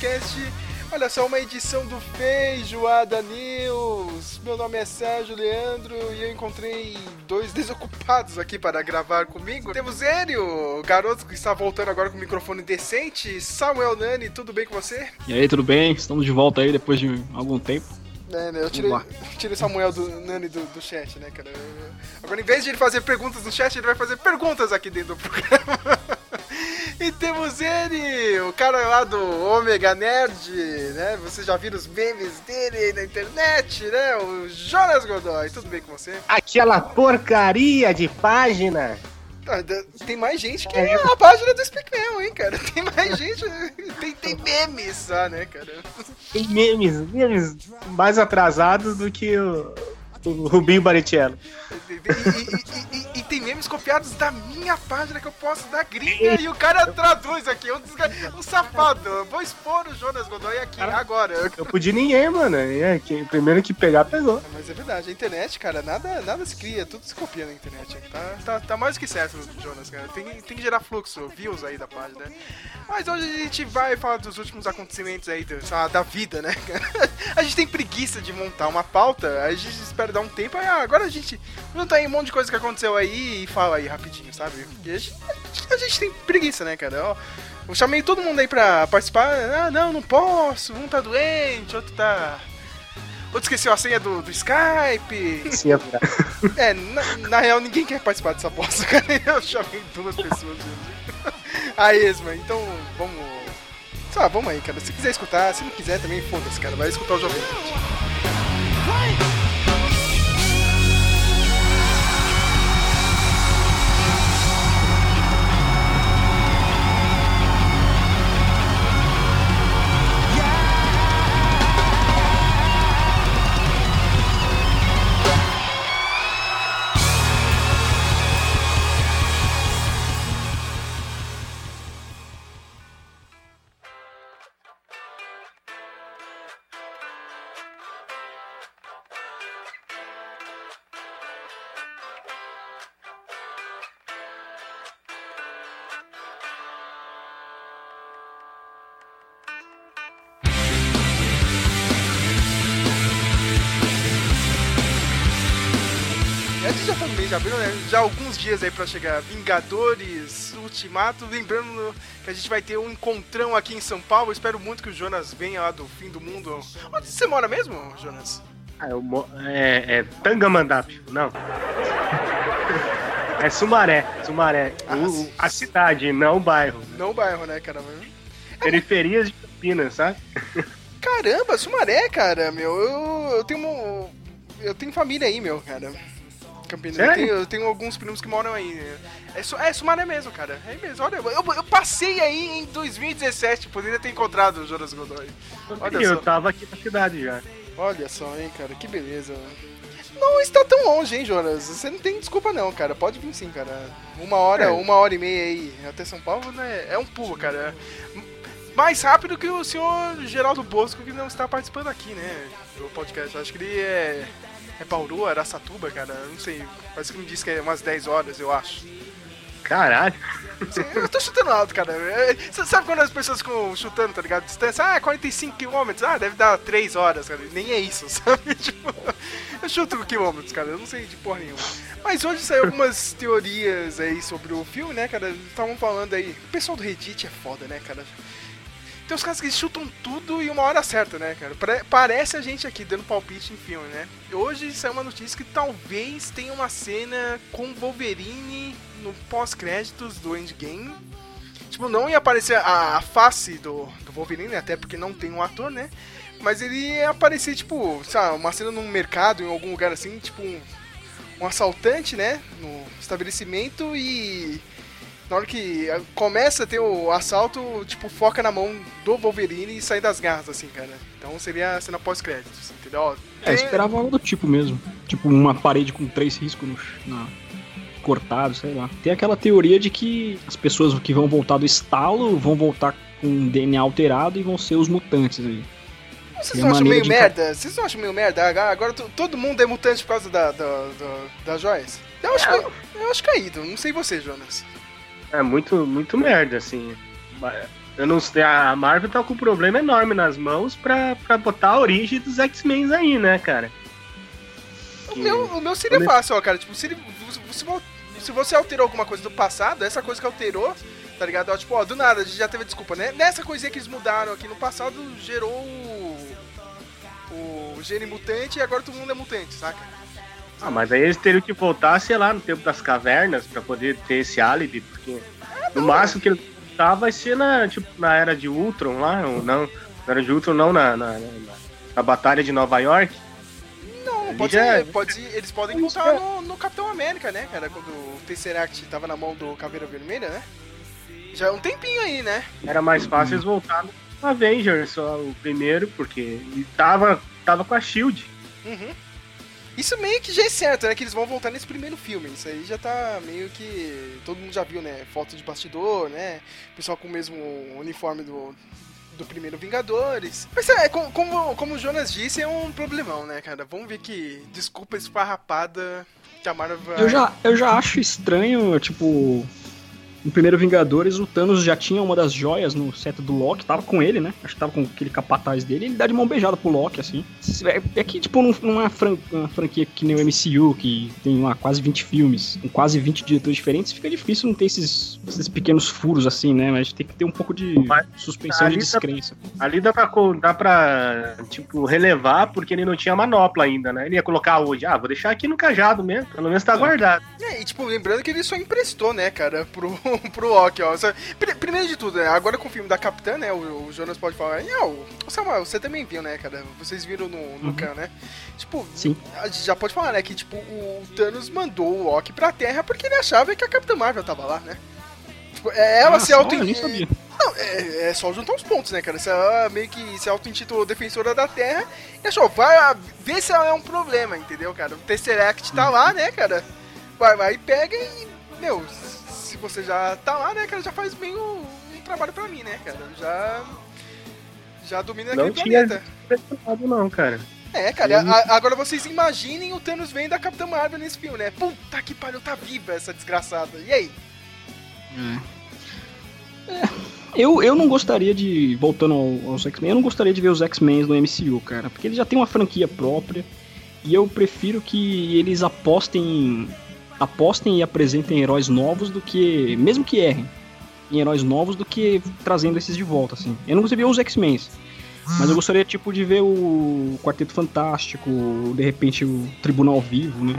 Memoncast. Olha só, uma edição do Feijoada News. Meu nome é Sérgio Leandro e eu encontrei dois desocupados aqui para gravar comigo. Temos ele, o garoto que está voltando agora com o microfone decente. Samuel Nani, tudo bem com você? E aí, tudo bem? Estamos de volta aí depois de algum tempo. É, né, eu tirei, tirei Samuel do Nani do, do chat, né, cara? Agora, em vez de ele fazer perguntas no chat, ele vai fazer perguntas aqui dentro do programa. E temos ele, o cara lá do Omega Nerd, né? Vocês já viram os memes dele aí na internet, né? O Jonas Godoy. Tudo bem com você? Aquela porcaria de página. Da- Tem mais gente que a página do Speak Mel, hein, cara? Tem mais gente. Tem, tem memes só, né, cara? Tem memes, memes mais atrasados do que o, o Rubinho Barrichello. E, e- e- e- e tem memes copiados da minha página que eu posto da gringa e o cara traduz aqui, um, desgra... um safado. Eu Vou expor o Jonas Godoy aqui agora. Eu pude ninguém, mano. É, que, primeiro que pegar, pegou. Mas é verdade, a internet, cara, nada, nada se cria, tudo se copia na internet. Tá, tá, tá mais que certo, Jonas, cara. Tem, tem que gerar fluxo, views aí da página. Mas hoje a gente vai falar dos últimos acontecimentos aí lá, da vida, né? A gente tem preguiça de montar uma pauta, a gente espera dar um tempo, ah, agora a gente junta aí um monte de coisa que aconteceu aí e fala aí rapidinho, sabe? Porque a gente, a gente tem preguiça, né, cara? Ó, eu chamei todo mundo aí pra participar. Ah, não, não posso. Um tá doente, outro tá. Outro esqueceu a senha do, do Skype. Sim, é. É, na, na real ninguém quer participar dessa bosta, cara. Eu chamei duas pessoas hoje. A esma, então vamos. Sei lá, vamos aí, cara. Se quiser escutar, se não quiser também, foda-se, cara. Vai escutar o jovem. Nerd. Gente já no mês de abril, né? Já alguns dias aí pra chegar Vingadores, Ultimato. Lembrando que a gente vai ter um encontrão aqui em São Paulo. Espero muito que o Jonas venha lá do fim do mundo. Onde você mora mesmo, Jonas? Ah, eu mo- é, é Tangamandap, não. É Sumaré, Sumaré. Ah, O- a cidade, não o bairro. Não o bairro, né, cara? Periferias de Campinas, sabe? Caramba, Sumaré, cara, meu. Eu, eu tenho um- Eu tenho família aí, meu, cara. Campinas. Eu tenho, eu tenho alguns primos que moram aí. É, é Sumaré mesmo, cara. É mesmo. Olha, eu, eu passei aí em 2017. Poderia ter encontrado o Jonas Godoy. Olha eu só. tava aqui na cidade já. Olha só, hein, cara. Que beleza. Não está tão longe, hein, Jonas? Você não tem desculpa não, cara. Pode vir sim, cara. Uma hora, É. uma hora e meia aí até São Paulo, né? É um pulo, cara. Mais rápido que o senhor Geraldo Bosco, que não está participando aqui, né? Do podcast. Acho que ele é. É Bauru, Araçatuba, cara. Não sei. Parece que me disse que é umas 10 horas, eu acho. Caralho. Eu tô chutando alto, cara. É, Você sabe quando as pessoas ficam chutando, tá ligado? Distância, ah, 45 quilômetros, ah, deve dar 3 horas, cara. Nem é isso, sabe? Tipo, eu chuto quilômetros, cara. Eu não sei de porra nenhuma. Mas hoje saiu algumas teorias aí sobre o filme, né, cara? Estavam falando aí. O pessoal do Reddit é foda, né, cara? Tem uns caras que chutam tudo e uma hora certa, né, cara? Pare- Parece a gente aqui dando palpite em filme, né? Hoje saiu uma notícia que talvez tenha uma cena com Wolverine no pós-créditos do Endgame. Tipo, não ia aparecer a, face do, do Wolverine, até porque não tem um ator, né? Mas ele ia aparecer, tipo, sabe, uma cena num mercado, em algum lugar assim, tipo, um, um assaltante, né? No estabelecimento e. Na hora que eh, começa a ter o assalto, tipo, foca na mão do Wolverine e sai das garras, assim, cara. Então seria a cena pós-créditos, entendeu? É, esperava algo do tipo mesmo. Tipo, uma parede com três riscos no, na, cortado, sei lá. Tem aquela teoria de que as pessoas que vão voltar do estalo vão voltar com DNA alterado e vão ser os mutantes aí. Vocês não acham meio de merda? Vocês não acham meio merda? Agora, agora to- todo mundo é mutante por causa da, da, da- das joias? Eu acho, que- eu acho caído, não sei você, Jonas. É muito, muito merda, assim. Eu não sei, a Marvel tá com um problema enorme nas mãos pra, pra botar a origem dos X-Men aí, né, cara? O meu, o meu seria fácil, ó, cara. Tipo, se, ele, se você alterou alguma coisa do passado, essa coisa que alterou, tá ligado? Ó, tipo, ó, do nada, a gente já teve desculpa, né? Nessa coisinha que eles mudaram aqui no passado, gerou o. O gene mutante e agora todo mundo é mutante, saca? Ah, mas aí eles teriam que voltar, sei lá, no tempo das cavernas pra poder ter esse álibi, porque no máximo que ele tá vai ser na, tipo, na era de Ultron lá, ou não, na era de Ultron não, na, na, na, na Batalha de Nova York. Não, pode já- ser, pode ser, eles podem voltar no, no Capitão América, né, cara? Quando o Tesseract tava na mão do Caveira Vermelha, né? Já é um tempinho aí, né? Era mais fácil eles voltar no Avengers, só o primeiro, porque ele tava, tava com a SHIELD. Uhum. Isso meio que já é certo, né? Que eles vão voltar nesse primeiro filme. Isso aí já tá meio que. Todo mundo já viu, né? Foto de bastidor, né? Pessoal com o mesmo uniforme do, do primeiro Vingadores. Mas é, como, como, o Jonas disse, é um problemão, né, cara? Vamos ver que desculpa esfarrapada que a Marvel. Eu já, eu já acho estranho, tipo. No primeiro Vingadores, o Thanos já tinha uma das joias no seto do Loki, tava com ele, né? Acho que tava com aquele capataz dele, e ele dá de mão beijada pro Loki, assim. É, é que, tipo, num- numa fran- uma franquia que nem o MCU, que tem lá quase 20 filmes, com quase 20 diretores diferentes, fica difícil não ter esses, esses pequenos furos, assim, né? Mas tem que ter um pouco de Mas suspensão de ali descrença. Ali dá pra, dá pra, tipo, relevar, porque ele não tinha manopla ainda, né? Ele ia colocar hoje, ah, vou deixar aqui no cajado mesmo, pelo menos tá guardado. É, e tipo, lembrando que ele só emprestou, né, cara, pro, pro Loki, ó. Primeiro de tudo, né, agora com o filme da Capitã, né, o, o Jonas pode falar, e, ó, o Samuel, você também viu, né, cara, vocês viram no, no Uhum. Khan, né? Tipo, Sim. a gente já pode falar, né, que, tipo, o Thanos mandou o Loki pra Terra porque ele achava que a Capitã Marvel tava lá, né? Tipo, é, ela Ah, se auto... Eu nem sabia. Não, é, é só juntar os pontos, né, cara? Se ela meio que se auto-intitulou defensora da Terra e achou, vai ah, ver se ela é um problema, entendeu, cara? O Tesseract tá lá, né, cara? Vai, vai, pega e, meu, se você já tá lá, né, cara, já faz bem o, um trabalho pra mim, né, cara? Já. Já domina Não aquele tinha planeta. preocupado não, cara. É, cara, a- agora vocês imaginem o Thanos vendo a Capitã Marvel nesse filme, né? Puta que pariu, tá viva essa desgraçada. E aí? É, Eu, eu não gostaria de, voltando ao- aos X-Men, eu não gostaria de ver os X-Men no MCU, cara, porque eles já têm uma franquia própria e eu prefiro que eles apostem, apostem e apresentem heróis novos do que, mesmo que errem, em heróis novos do que trazendo esses de volta, assim. Eu não gostaria de ver os X-Men, mas eu gostaria, tipo, de ver o Quarteto Fantástico, de repente o Tribunal Vivo, né?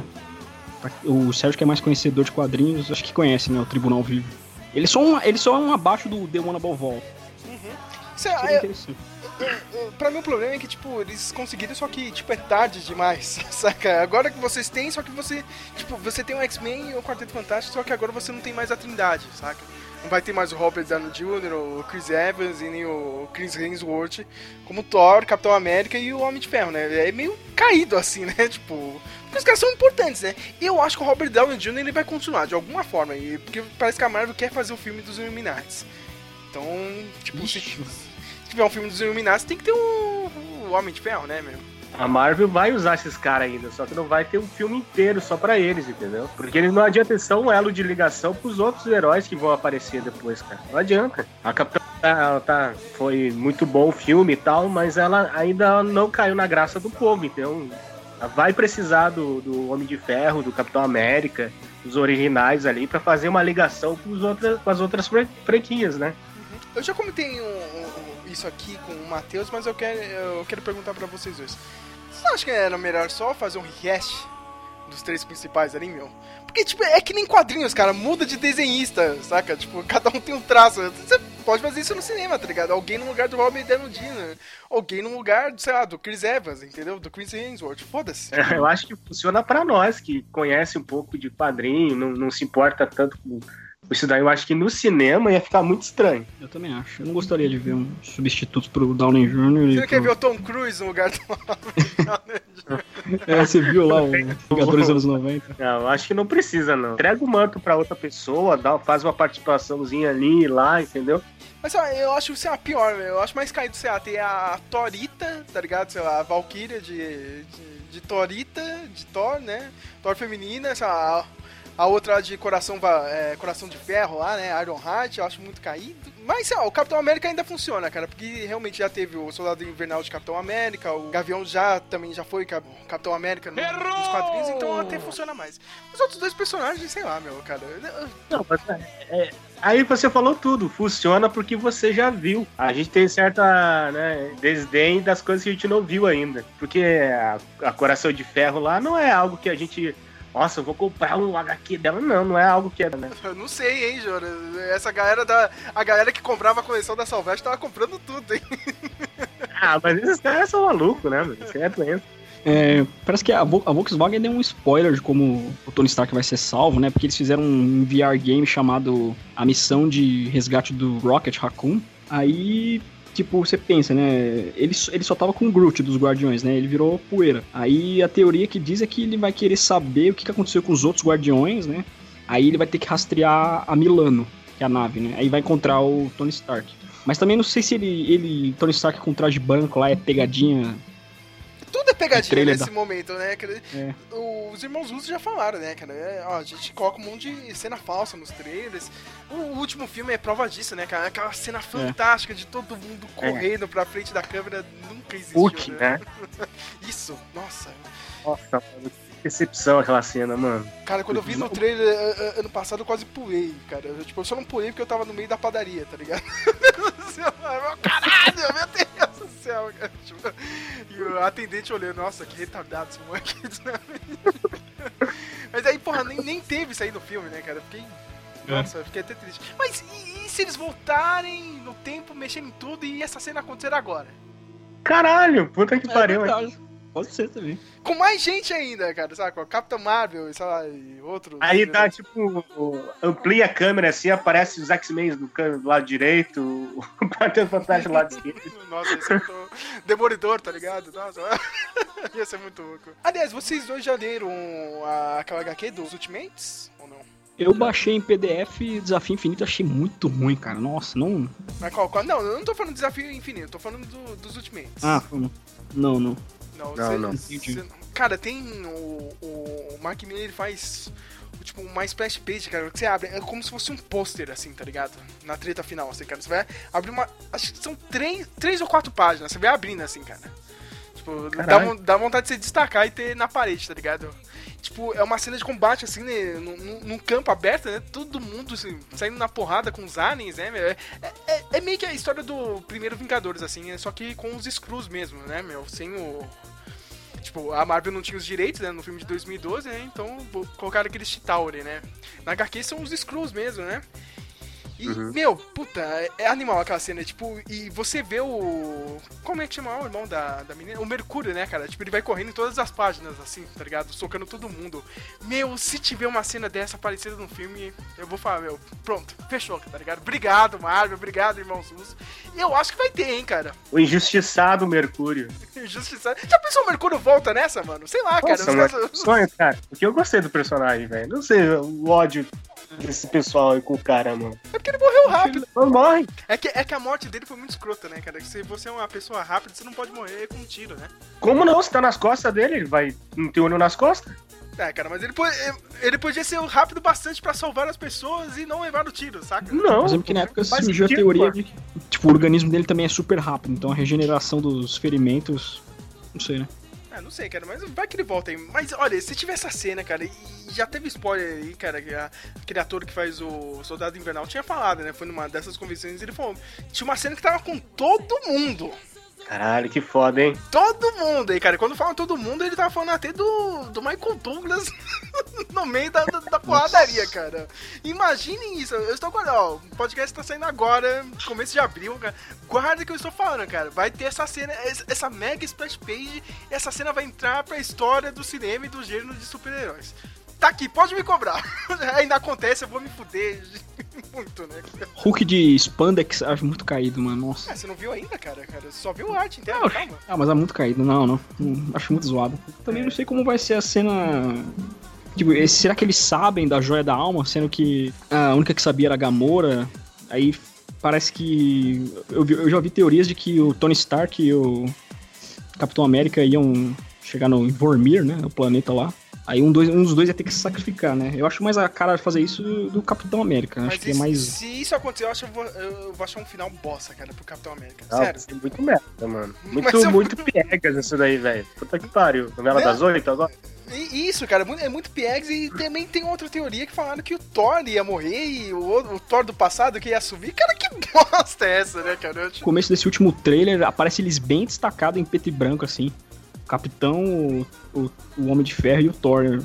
O Sérgio que é mais conhecedor de quadrinhos, acho que conhece, né, o Tribunal Vivo. Eles são, eles são um abaixo do The One Above All. É- é- interessante. Pra mim o problema é que, tipo, eles conseguiram, só que, tipo, é tarde demais, saca? Agora que vocês têm, só que você, tipo, você tem o X-Men e o Quarteto Fantástico, só que agora você não tem mais a Trindade, saca? Não vai ter mais o Robert Downey Jr., o Chris Evans e nem o Chris Hemsworth como Thor, Capitão América e o Homem de Ferro, né? É meio caído assim, né? Tipo, porque os caras são importantes, né? Eu acho que o Robert Downey Jr. ele vai continuar de alguma forma, porque parece que a Marvel quer fazer o filme dos Illuminati. Então, tipo, Ixi. se tiver um filme dos Illuminati, tem que ter o, o Homem de Ferro, né, meu? A Marvel vai usar esses caras ainda, só que não vai ter um filme inteiro só pra eles, entendeu? Porque eles não adianta ser um elo de ligação pros outros heróis que vão aparecer depois, cara. Não adianta. A Capitã ela tá, foi muito bom o filme e tal, mas ela ainda não caiu na graça do povo, então ela vai precisar do, do Homem de Ferro, do Capitão América, dos originais ali, pra fazer uma ligação com, os outras, com as outras fran- franquias, né? Eu já comentei um- isso aqui com o Matheus, mas eu quero, eu quero perguntar pra vocês dois. Vocês acham que era melhor só fazer um rehash dos três principais ali, meu? Porque, tipo, é que nem quadrinhos, cara. Muda de desenhista, saca? Tipo, cada um tem um traço. Você pode fazer isso no cinema, tá ligado? Alguém no lugar do Robert Downey Jr. Alguém no lugar, sei lá, do Chris Evans, entendeu? Do Chris Hemsworth. Foda-se. Eu acho que funciona pra nós, que conhece um pouco de quadrinho, não, não se importa tanto com, Isso daí eu acho que no cinema ia ficar muito estranho. Eu também acho. Eu não gostaria de ver um substituto pro Downey Jr. Você pro- quer ver o Tom Cruise no lugar do É, você viu lá o Vingadores dos anos 90? Não, eu acho que não precisa, não. Entrega o manto pra outra pessoa, dá, faz uma participaçãozinha ali e lá, entendeu? Mas ó, eu acho, sei lá, pior, velho. Eu acho mais caído, sei lá, tem a Torita, tá ligado? Sei lá, a Valkyria de, de, de Torita, de Thor, né? Thor feminina, sei lá, a, outra de coração, va- é, coração de ferro lá, né? Iron Heart, eu acho muito caído. Mas, sei lá, o Capitão América ainda funciona, cara, porque realmente já teve o Soldado Invernal de Capitão América, o Gavião já também já foi Cap- Capitão América no- nos quadrinhos, então até funciona mais. Os outros dois personagens, sei lá, meu, cara. Não, mas é, é- aí você falou tudo, funciona porque você já viu. A gente tem certa né, desdém das coisas que a gente não viu ainda. Porque a, a Coração de Ferro lá não é algo que a gente. Nossa, eu vou comprar um HQ dela. Não, não é algo que é, né? Eu não sei, hein, Jora. Essa galera da. A galera que comprava a coleção da Salveste tava comprando tudo, hein? Ah, mas esses caras são malucos, né, mano? Isso é doença. É, parece que a, Vo- a Volkswagen deu um spoiler de como o Tony Stark vai ser salvo, né? Porque eles fizeram um VR game chamado A Missão de Resgate do Rocket Raccoon. Aí, tipo, você pensa, né? Ele, ele só tava com o Groot dos Guardiões, né? Ele virou poeira. Aí a teoria que diz é que ele vai querer saber o que aconteceu com os outros Guardiões, né? Aí ele vai ter que rastrear a Milano, que é a nave, né? Aí vai encontrar o Tony Stark. Mas também não sei se ele, ele Tony Stark com traje branco lá é pegadinha pegadinha trailer nesse da- momento, né? É. Os irmãos Russo já falaram, né, cara? É, ó, a gente coloca um monte de cena falsa nos trailers. O, o último filme é prova disso, né, cara? Aquela cena É. fantástica de todo mundo correndo pra frente da câmera nunca existiu, Hulk, né? né? Isso, nossa. Nossa, mano, que decepção aquela cena, mano. Cara, quando eu vi no trailer ano passado, eu quase pulei, cara. Eu, tipo, eu só não pulei porque eu tava no meio da padaria, tá ligado? Meu Caralho, meu Deus céu, cara. Tipo, e o atendente olhando, nossa, que retardado esse moleque. Mas aí, porra, nem, nem teve isso aí no filme, né, cara? Eu Fiquei. Nossa, eu fiquei até triste. Mas e, e se eles voltarem no tempo, mexerem em tudo e essa cena acontecer agora? Caralho, puta que pariu, hein? É. Pode ser também. Com mais gente ainda, cara, sabe? Com a Capitã Marvel, sei lá, e outros. Aí tá tipo, amplia a câmera assim, aparece os X-Men do, do lado direito, o Quarteto Fantástico do lado esquerdo. Nossa, ser muito demolidor, tá ligado? Nossa, ia ser muito louco. Aliás, vocês dois já leram a, aquela HQ dos Ultimates? Ou não? Eu baixei em PDF Desafio Infinito, achei muito ruim, cara. Nossa, não. Mas qual, qual? Não, eu não tô falando do Desafio Infinito, eu tô falando do- dos Ultimates. Ah, não. Não, não. não, não, cê- não. cê- cara, tem o, o Mark Miller, ele faz tipo uma splash page, cara, que você abre, é como se fosse um pôster, assim, tá ligado? Na treta final, assim, cara. Você vai abrir uma. Acho que são três, três ou quatro páginas, você vai abrindo assim, cara. Tipo, dá, dá vontade de você destacar e ter na parede, tá ligado? Tipo, é uma cena de combate, assim, né, num, num- num campo aberto, né? Todo mundo assim, saindo na porrada com os aliens, né, meu? É, é- é meio que a história do primeiro Vingadores, assim, né? Só que com os Screws mesmo, né, meu? Sem o. Tipo, a Marvel não tinha os direitos, né, no filme de 2012, né? Então colocaram aqueles Chitauri, né? Na HQ são os Screws mesmo, né? E, meu, puta, é- é animal aquela cena, tipo, e você vê o. Como é que chama o irmão da, da menina? O Mercúrio, né, cara? Tipo, ele vai correndo em todas as páginas, assim, tá ligado? Socando todo mundo. Meu, se tiver uma cena dessa parecida no filme, eu vou falar, meu, pronto, fechou, tá ligado? Obrigado, Marvel, obrigado, irmãos Russo. E eu acho que vai ter, hein, cara. O injustiçado Mercúrio. Injustiçado. Já pensou o Mercúrio volta nessa, mano? Sei lá, cara. Nossa, os mano, caras- sonho, cara. Porque eu gostei do personagem, velho. Não sei o ódio desse pessoal aí com o cara, mano. É porque ele morreu rápido. Não morre. É que, é que a morte dele foi muito escrota, né, cara? Se você é uma pessoa rápida, você não pode morrer com um tiro, né? Como não? Se tá nas costas dele, ele vai não ter olho nas costas? É, cara, mas ele, po- ele podia ser rápido bastante pra salvar as pessoas e não levar o tiro, saca? Não. Por exemplo, que na época surgiu a sentido, teoria pô. de que tipo, o organismo dele também é super rápido, então a regeneração dos ferimentos. Não sei, né? Ah, não sei, cara, mas vai que ele volta aí. Mas olha, se tiver essa cena, cara, e já teve spoiler aí, cara, que a- aquele ator que faz o Soldado Invernal tinha falado, né? Foi numa dessas convenções ele falou: tinha uma cena que tava com todo mundo. Caralho, que foda, hein? Todo mundo aí, cara. Quando fala todo mundo, ele tava falando até do, do Michael Douglas no meio da, da, da porradaria, cara. Imaginem isso. Eu estou guardando, ó. O podcast tá saindo agora, começo de abril, cara. Guarda que eu estou falando, cara. Vai ter essa cena, essa essa mega splash page. Essa cena vai entrar pra história do cinema e do gênero de super-heróis. Tá aqui, pode me cobrar. Ainda acontece, eu vou me fuder muito, né? Hulk de Spandex acho muito caído, mano. Nossa. Ah, você não viu ainda, cara? cara você só viu arte Ah, calma. Ah, mas é muito caído. Não, não. Acho muito zoado. Também não sei como vai ser a cena. Tipo, será que eles sabem da joia da alma, sendo que a única que sabia era a Gamora? Aí parece que. Eu, eu já vi teorias de que o Tony Stark e o Capitão América iam chegar no Vormir, né? O planeta lá. Aí um, dois, um dos dois ia ter que se sacrificar, né? Eu acho mais a cara de fazer isso do, do Capitão América. Mas acho que é mais. se isso acontecer, eu acho que eu vou, eu vou achar um final bosta, cara, pro Capitão América. Ah, Sério. ser muito merda, mano. Muito, eu- muito piegas isso daí, velho. Puta que pariu. Novela Né? das oito agora? Isso, cara, é muito- é piegas e também tem outra teoria que falaram que o Thor ia morrer e o, o Thor do passado que ia subir. Cara, que bosta é essa, né, cara? No começo desse último trailer, aparece eles bem destacados em preto e branco, assim. Capitão, o, o, o Homem de Ferro e o Thor.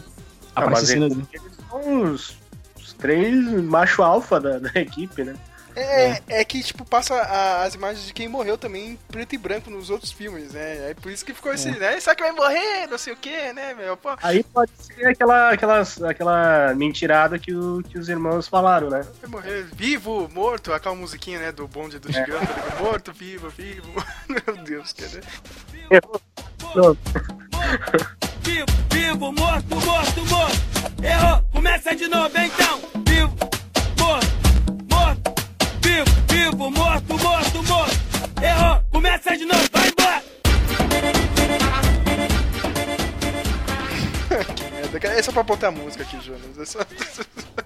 Ah, Aparece mas cenas... eles, eles são os, os três macho alfa da, da equipe, né? É, é que, tipo, passa a- as imagens de quem morreu também em preto e branco nos outros filmes, né? É por isso que ficou esse, né? Será que vai morrer? Não sei o que, né, meu? Pô, Aí pode ser aquela, aquelas, aquela mentirada que, o- que os irmãos falaram, né? vai morrer vivo, morto, aquela musiquinha, né, do bonde do gigante, né? morto, vivo, vivo. Meu Deus, cara. Vivo, vivo, morto, morto, morto. Errou, começa de novo então. Vivo, morto, morto. Vivo, vivo, morto, morto, morto. Errou, começa de novo, vai embora. merda, cara. É só pra botar música aqui, Jonas. É só...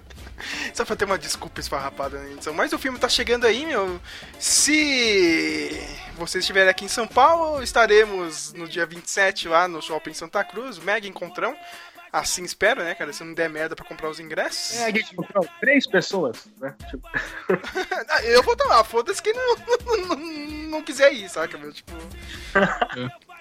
só pra ter uma desculpa esfarrapada na edição. Mas o filme tá chegando aí, meu. Se vocês estiverem aqui em São Paulo, estaremos no dia 27 lá no Shopping Santa Cruz, mega encontrão. Assim espero, né, cara? Se não der merda pra comprar os ingressos. É, a gente encontrou três pessoas, né? Tipo, Ah, Eu vou estar lá, foda-se quem não, não, não quiser ir, saca, meu? Tipo.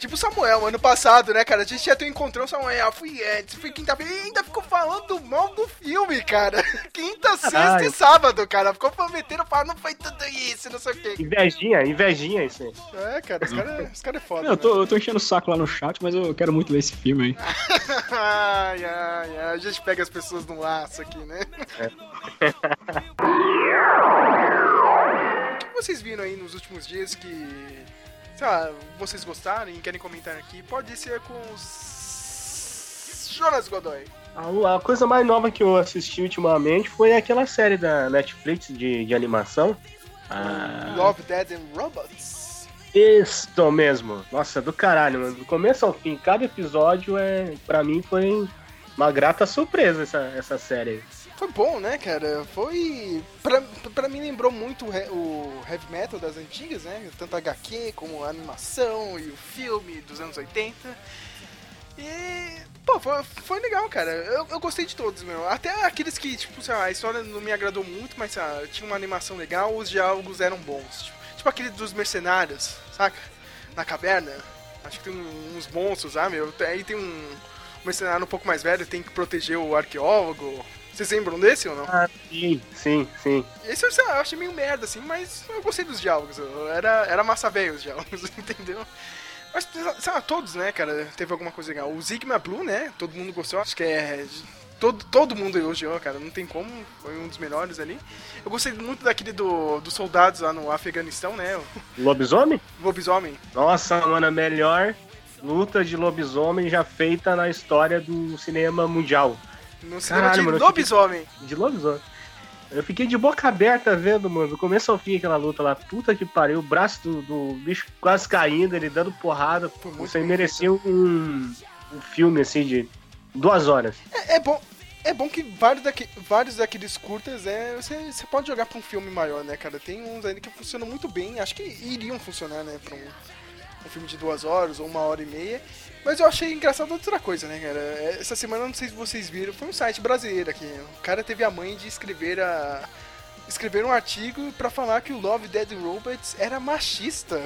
Tipo o Samuel, ano passado, né, cara? A gente já tem um encontrão, Samuel, fui antes, fui quinta-feira, e ainda ficou falando mal do filme, cara. Quinta, sexta e Caralho. sábado, cara. Ficou prometendo, falando, não foi tudo isso, não sei o quê. invejinha, invejinha isso aí. É, cara, os caras cara é foda. Eu tô, eu tô enchendo o saco lá no chat, mas eu quero muito ver esse filme aí. ai, ai, ai. A gente pega as pessoas no laço aqui, né? O que vocês viram aí nos últimos dias que, sei lá, vocês gostaram e querem comentar aqui? Pode ser com os Jonas Godoy. A, a coisa mais nova que eu assisti ultimamente foi aquela série da Netflix de, de animação. Ah, Love, Dead and Robots. Isso mesmo. Nossa, do caralho, mano. Do começo ao fim, cada episódio é. Pra mim foi uma grata surpresa essa, essa série. Foi bom, né, cara? Foi. Pra, pra mim lembrou muito o, he- o heavy metal das antigas, né? Tanto HQ como a animação e o filme dos anos 80. E. Pô, foi, foi legal, cara. Eu, eu gostei de todos, meu. Até aqueles que, tipo, sei lá, a história não me agradou muito, mas lá, tinha uma animação legal, os diálogos eram bons. Tipo, tipo aquele dos mercenários, saca? Na caverna. Acho que tem uns monstros lá, meu. Aí tem um mercenário um pouco mais velho, tem que proteger o arqueólogo. Vocês lembram desse ou não? Ah, sim, sim, sim. Esse eu, lá, eu achei meio merda, assim, mas eu gostei dos diálogos. Era, era massa velho os diálogos, entendeu? Mas, sei lá, todos, né, cara, teve alguma coisa legal. O Sigma Blue, né, todo mundo gostou, acho que é... Todo, todo mundo elogiou, cara, não tem como, foi um dos melhores ali. Eu gostei muito daquele do, dos soldados lá no Afeganistão, né, Lobisomem? lobisomem. Nossa, mano, a melhor luta de lobisomem já feita na história do cinema mundial. No cinema Caralho, de mano, eu fiquei- lobisomem. De lobisomem. Eu fiquei de boca aberta vendo, mano, do começo ao fim aquela luta lá. Puta que pariu, o braço do, do bicho quase caindo, ele dando porrada. Pô, Isso aí merecia um, um filme, assim, de duas horas. É, é bom. É bom que vários, daqui, vários daqueles curtas é, você, você pode jogar pra um filme maior, né, cara? Tem uns ainda que funcionam muito bem, acho que iriam funcionar, né, pra um, um filme de duas horas ou uma hora e meia. Mas eu achei engraçado outra coisa, né, cara? Essa semana, não sei se vocês viram, foi um site brasileiro aqui. O cara teve a mãe de escrever a. Escrever um artigo pra falar que o Love Dead Robots era machista.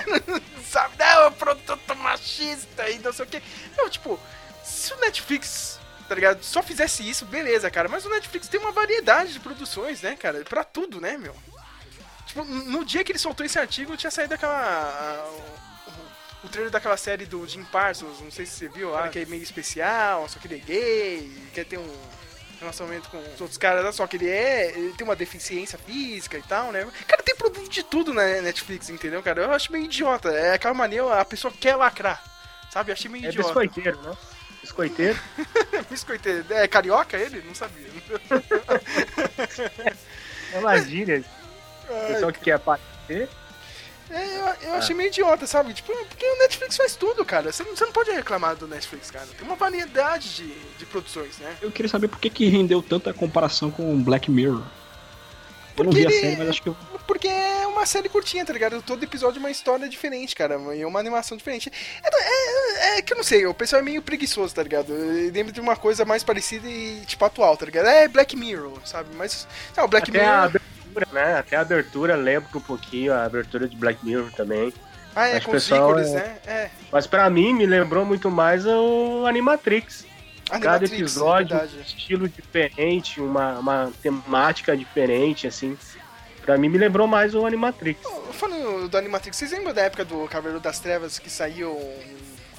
Sabe? Não, é um produto machista e não sei o que. Não, tipo, se o Netflix, tá ligado? Só fizesse isso, beleza, cara. Mas o Netflix tem uma variedade de produções, né, cara? Pra tudo, né, meu? Tipo, no dia que ele soltou esse artigo, tinha saído aquela. O, trailer daquela série do Jim Parsons, não sei se você viu lá, que é meio especial, só que ele é gay, quer ter um relacionamento com os outros caras, só que ele é. Ele tem uma deficiência física e tal, né? Cara, tem produto de tudo na Netflix, entendeu, cara? Eu acho meio idiota. É aquela maneira, a pessoa quer lacrar. Sabe? Eu achei meio É idiota. biscoiteiro, né? Biscoiteiro. Biscoiteiro. É carioca ele? Não sabia. É uma gíria. Pessoal que quer aparecer. É, eu, eu achei meio idiota, sabe? Tipo, porque o Netflix faz tudo, cara. Você não, você não pode reclamar do Netflix, cara. Tem uma variedade de, de produções, né? Eu queria saber por que, que rendeu tanta comparação com Black Mirror. Eu não vi a ele- série, mas acho que eu. Porque é uma série curtinha, tá ligado? Todo episódio é uma história diferente, cara. E é uma animação diferente. É, é- é que eu não sei, o pessoal é meio preguiçoso, tá ligado? Eu lembro de uma coisa mais parecida e, tipo, atual, tá ligado? É Black Mirror, sabe? Mas, não, Black Até a Mirror... abertura, né? Até a abertura lembra um pouquinho a abertura de Black Mirror também. Ah, é, acho com pessoal ícones, é- né? É. Mas pra mim me lembrou muito mais o Animatrix. Cada Animatrix, episódio, um verdade. estilo diferente, uma, uma temática diferente, assim. Pra mim me lembrou mais o Animatrix. Falando do Animatrix, vocês lembram da época do Cavaleiro das Trevas que saiu...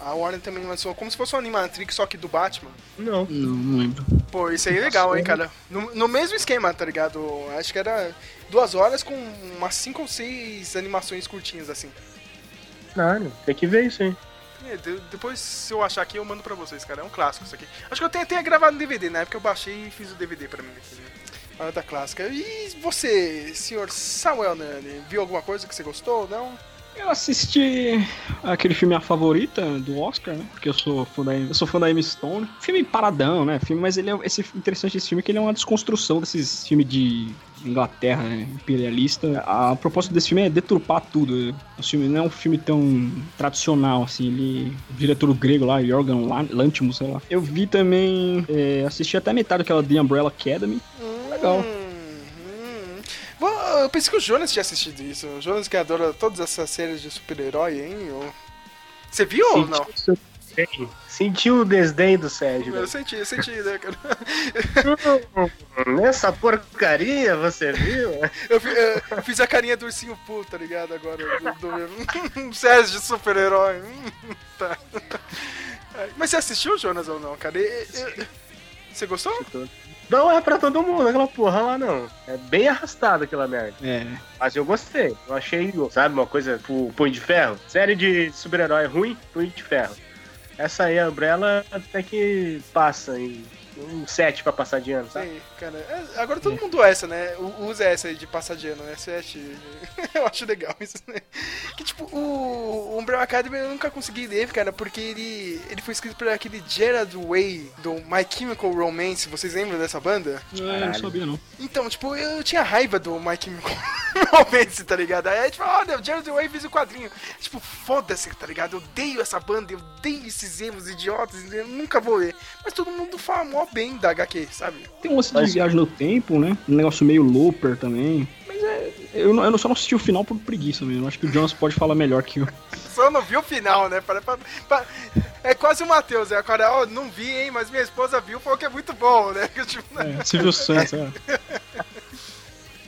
A Warner também lançou como se fosse um Animatrix, só que do Batman? Não. Não, não lembro. Pô, isso aí é legal, hein, cara. No, no mesmo esquema, tá ligado? Acho que era duas horas com umas cinco ou seis animações curtinhas, assim. Não, tem que ver isso aí. É, de- depois, se eu achar aqui, eu mando pra vocês, cara. É um clássico isso aqui. Acho que eu tenho até gravado no DVD. Na época eu baixei e fiz o DVD pra mim. aqui, né? Fala da clássica. E você, senhor Samuel Nani, viu alguma coisa que você gostou? Não? Eu assisti aquele filme A Favorita do Oscar, né? Porque eu sou fã da, eu sou fã da Emma Stone. Filme paradão, né? Filme, mas ele é esse interessante desse filme é que ele é uma desconstrução desses filmes de Inglaterra né? imperialista. A propósito desse filme é deturpar tudo. O filme não é um filme tão tradicional assim. Ele, o diretor grego lá, Jorgen Lan- Lanthimos, sei lá. Eu vi também, é, assisti até metade daquela The Umbrella Academy. Legal. Hum, hum. Eu pensei que o Jonas tinha assistido isso. O Jonas que adora todas essas séries de super-herói, hein? Eu- Você viu ou não? Sentiu o desdém. Sentiu o desdém do Sérgio. Eu senti, eu senti, né, cara? Nessa porcaria, você viu? Eu, fi- eu fiz a carinha do ursinho puto, tá ligado? Agora, do, do Sérgio de super-herói. Hum, tá. Mas você assistiu, Jonas, ou não, cara? E- e- Você gostou? Não é pra todo mundo aquela porra lá, não. É bem arrastado aquela merda. É, Mas eu gostei. Eu achei, sabe, uma coisa pro Punho de Ferro. Série de super-herói ruim, Punho de Ferro. Essa aí, a Umbrella, até que passa em um 7 pra passar de ano, sabe? Sim, cara. É, Agora todo mundo essa, né? Usa essa aí de passar de ano, né? Sete. Eu acho legal isso, né? Que tipo, o, Umbrella Academy eu nunca consegui ler, cara, porque ele, ele foi escrito por aquele Gerard Way do My Chemical Romance. Vocês lembram dessa banda? não, eu não sabia não. Então, tipo, eu tinha raiva do My Chemical Romance, tá ligado? Aí, tipo, olha, o Gerard Way fez o quadrinho. Tipo, foda-se, tá ligado? Eu odeio essa banda, eu odeio esses erros idiotas, eu nunca vou ler. Mas todo mundo fala bem da HQ, sabe? Tem um lance de viagem no tempo, né? Um negócio meio looper também. Mas é. Eu, não- eu só não assisti o final por preguiça mesmo. Acho que o Jonas pode falar melhor que eu. Só não vi o final, né? Para, para- para- É quase o Matheus, é agora, ó, não vi, hein, mas minha esposa viu, falou que é muito bom, né? Que, tipo, É, Silvio Santos, é.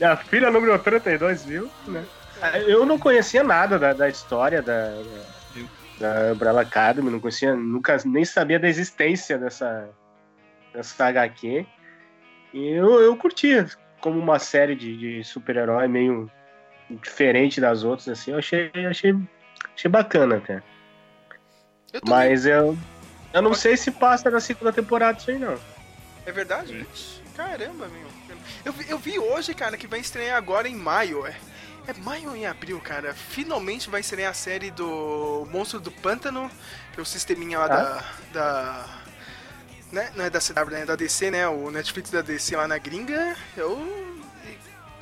A filha número 32, viu? Né? Eu não conhecia nada da, da história da, da, da Umbrella Academy, não conhecia, nunca nem sabia da existência dessa, dessa HQ. E eu, eu curtia como uma série de, de super-herói meio diferente das outras, assim, eu achei, achei, achei bacana até. eu. Mas eu, eu não sei se passa da segunda temporada isso aí, não. É verdade? Gente? Caramba, meu. Eu vi, eu vi hoje, cara, que vai estrear agora em maio, é. É maio ou em abril, cara? Finalmente vai estrear a série do Monstro do Pântano, que é o sisteminha lá da. da. Né? Não é da CW, né? É da DC, né? O Netflix da DC lá na gringa. Eu.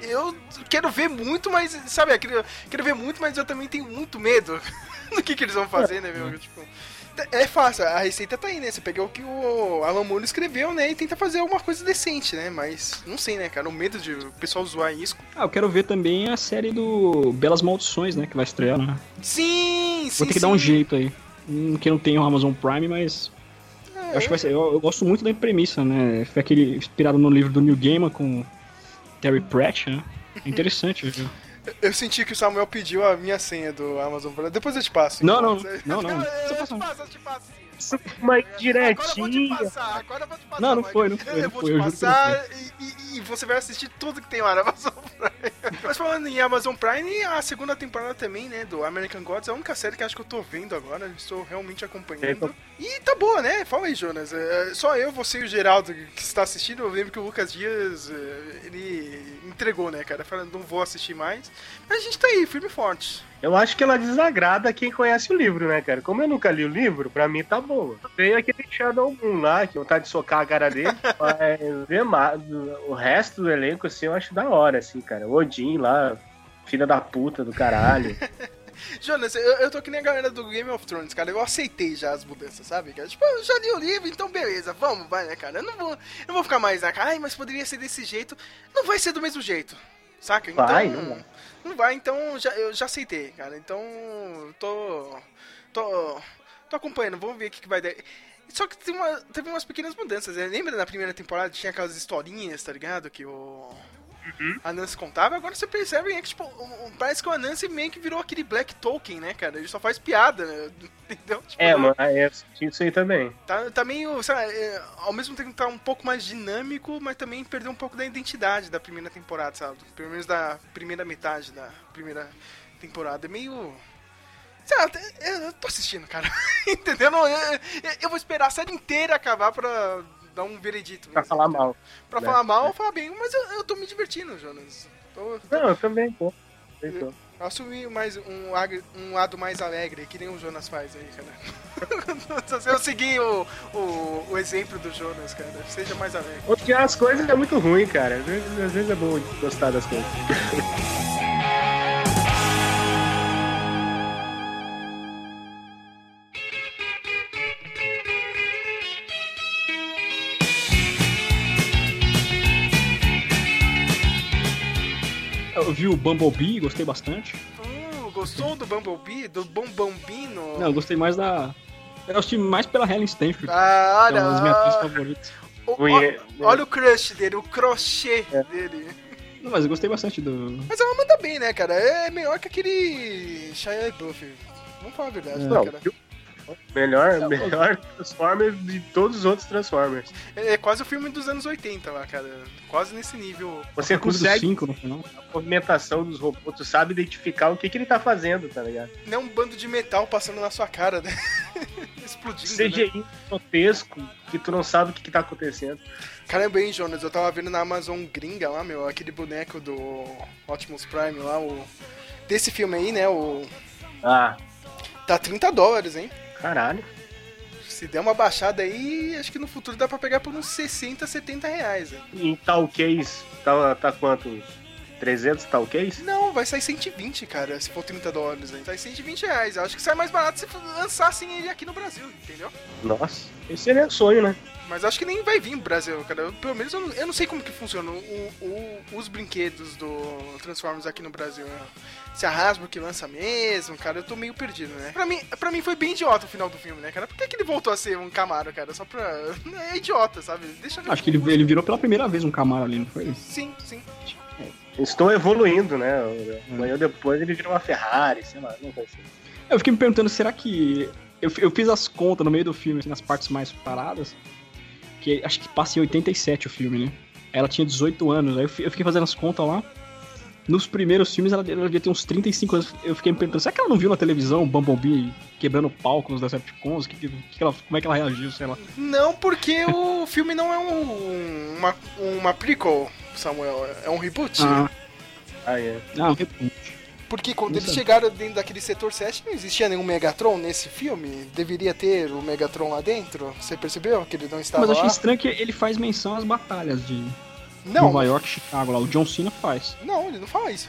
Eu quero ver muito, mas. Sabe, eu quero, quero ver muito, mas eu também tenho muito medo do que, que eles vão fazer, né, meu? Tipo. É fácil, a receita tá aí, né? Você pega o que o Alan Moore escreveu, né? E tenta fazer alguma coisa decente, né? Mas não sei, né, cara? O medo de o pessoal zoar isso. Ah, eu quero ver também a série do Belas Maldições, né? Que vai estrear, né? Sim, sim. Vou ter que dar um jeito aí. Hum, Que não tem o Amazon Prime, mas. É, Eu acho que vai ser. Eu, eu gosto muito da premissa, né? Foi aquele inspirado no livro do Neil Gaiman com Terry Pratt, né? É interessante, viu? Eu senti que o Samuel pediu a minha senha do Amazon. Depois eu te passo. Não, então. não, não, não. Eu, te passo, eu te passo. Uma Agora eu vou te direitinha. passar, agora eu vou te passar. Não, não Mike. foi, não foi, Eu não vou foi, te eu passar e, e- e você vai assistir tudo que tem lá na Amazon Prime. Mas falando em Amazon Prime, a segunda temporada também, né, do American Gods, é a única série que acho que eu tô vendo agora, estou realmente acompanhando. E tá boa, né? Fala aí, Jonas. É, só eu, você e o Geraldo que está assistindo, eu lembro que o Lucas Dias, é, ele entregou, né, cara? Falando, não vou assistir mais. Mas a gente tá aí, firme e forte. Eu acho que ela desagrada quem conhece o livro, né, cara? Como eu nunca li o livro, pra mim tá boa. Veio aquele Shadow Moon lá, que vontade de socar a cara dele. mas demais. o resto do elenco, assim, eu acho da hora, assim, cara. O Odin lá, filha da puta do caralho. Jonas, eu, eu tô que nem a galera do Game of Thrones, cara. Eu aceitei já as mudanças, sabe? Cara? Tipo, eu já li o livro, então beleza, vamos, vai, né, cara? Eu não vou, eu não vou ficar mais na cara, ai, mas poderia ser desse jeito. Não vai ser do mesmo jeito, saca? Então, Vai, não vai. Não vai, então já, eu já aceitei, cara. Então, tô. tô. tô acompanhando, vamos ver o que, que vai dar. Só que uma, teve umas pequenas mudanças, né? Lembra na primeira temporada tinha aquelas historinhas, tá ligado? Que o. A Nancy contava, agora você percebe que, tipo, o- o- parece que o Nancy meio que virou aquele Black Tolkien, né, cara? Ele só faz piada, né? Entendeu? Tipo, é, mano, é, eu senti isso aí também. Tá, tá meio, lá, é, ao mesmo tempo tá um pouco mais dinâmico, mas também perdeu um pouco da identidade da primeira temporada, sabe? Pelo menos da primeira metade da primeira temporada. É meio. Sei lá, eu tô assistindo, cara. Entendeu? Não, eu, eu vou esperar a série inteira acabar pra dar um veredito. Pra falar mal. Pra né? falar mal falar bem, mas eu, eu tô me divertindo, Jonas. Tô, tô- Não, eu também, tô. eu assumi mais um, um lado mais alegre, que nem o Jonas faz aí, cara. eu segui o, o, o exemplo do Jonas, cara. Seja mais alegre. Odiar as coisas é muito ruim, cara. Às vezes, às vezes é bom gostar das coisas. Eu vi o Bumblebee, gostei bastante. Uh, gostou do Bumblebee? Do Bombambino? Não, eu gostei mais da. Eu assisti mais pela Helen Stanfield. Ah, que é uma das minhas olha. favoritas. o- Ui, ó- é- olha o crush dele, o crochê É. dele. Não, mas eu gostei bastante do. Mas ela manda bem, né, cara? É melhor que aquele Shia LaBeouf. Vamos falar a verdade, né, Não, melhor, melhor Transformers de todos os outros Transformers. É é quase o filme dos anos 80 lá, cara. Quase nesse nível. Você dos consegue cinco no final. a movimentação dos robôs, tu sabe identificar o que, que ele tá fazendo, tá ligado? Não é um bando de metal passando na sua cara, né? Explodindo, né? CGI grotesco, que tu não sabe o que, que tá acontecendo. Caramba, hein, Jonas, eu tava vendo na Amazon gringa lá, meu, aquele boneco do Optimus Prime lá, o... Desse filme aí, né, o... Ah, Tá 30 dólares, hein? Caralho. Se der uma baixada aí, acho que no futuro dá pra pegar por uns 60, 70 reais, hein? Em tal case, tá, tá quanto? Uns 300 tal case? Não, vai sair 120, cara, se for 30 dólares, hein? Sai 120 reais. Eu acho que sai mais barato se lançassem ele aqui no Brasil, entendeu? Nossa, esse seria sonho, né? Mas acho que nem vai vir no Brasil, cara. Eu, pelo menos eu não, eu não sei como que funciona o- o- os brinquedos do Transformers aqui no Brasil. né? Se a Hasbro que lança mesmo, cara, eu tô meio perdido, né? Pra mim, pra mim foi bem idiota o final do filme, né, cara? Por que, que ele voltou a ser um Camaro, cara? Só pra. É idiota, sabe? Deixa Acho que ele, ele virou pela primeira vez um Camaro ali, não foi? Sim, sim. Estou evoluindo, né? Amanhã depois ele vira uma Ferrari, sei lá, não vai ser. Eu fiquei me perguntando, será que. Eu, eu fiz as contas no meio do filme, assim, nas partes mais paradas. Que acho que passa em 87 o filme, né? Ela tinha 18 anos. Aí eu fi- eu fiquei fazendo as contas lá. Nos primeiros filmes ela, ela devia ter uns 35 anos. Eu fiquei me perguntando, será que ela não viu na televisão o Bumblebee quebrando palco nos Decepticons? Que, que, que ela, como é que ela reagiu, sei lá. Não, porque o filme não é um, uma, uma prequel, Samuel. É um reboot. Ah, Ah, é. não, reboot. Porque quando eles chegaram dentro daquele setor 7, não existia nenhum Megatron nesse filme. Deveria ter o Megatron lá dentro. Você percebeu que ele não estava Mas eu achei lá? estranho que ele faz menção às batalhas de Não, Nova York e Chicago lá. O John Cena faz. não, ele não fala isso.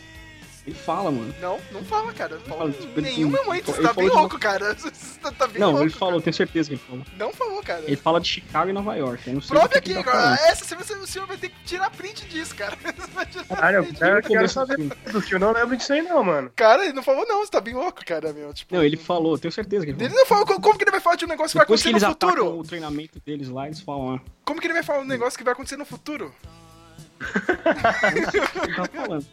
Ele fala, mano. Não, não fala, cara. Não fala tipo, ele-. Você ele tá falou bem louco, cara. Você tá- bem Não, louco. ele falou, cara. tenho certeza que ele falou. Não falou, cara. Ele fala de Chicago e Nova York. Eu não sei Prove do que que aqui, ele tá cara. falando. Essa você, o senhor vai ter que tirar print disso, cara. Vai Caralho, eu quero, do saber filme. tudo, que eu não lembro disso aí não, mano. Cara, ele não falou não. Você tá bem louco, cara, meu. Tipo, Não, ele falou, tenho certeza que ele Ele falou. não falou. co- Como que ele vai falar de um negócio que vai Depois que acontecer eles no futuro? o treinamento deles lá, eles falam, ah, Como que ele vai falar um negócio que vai acontecer no futuro? Ele falando.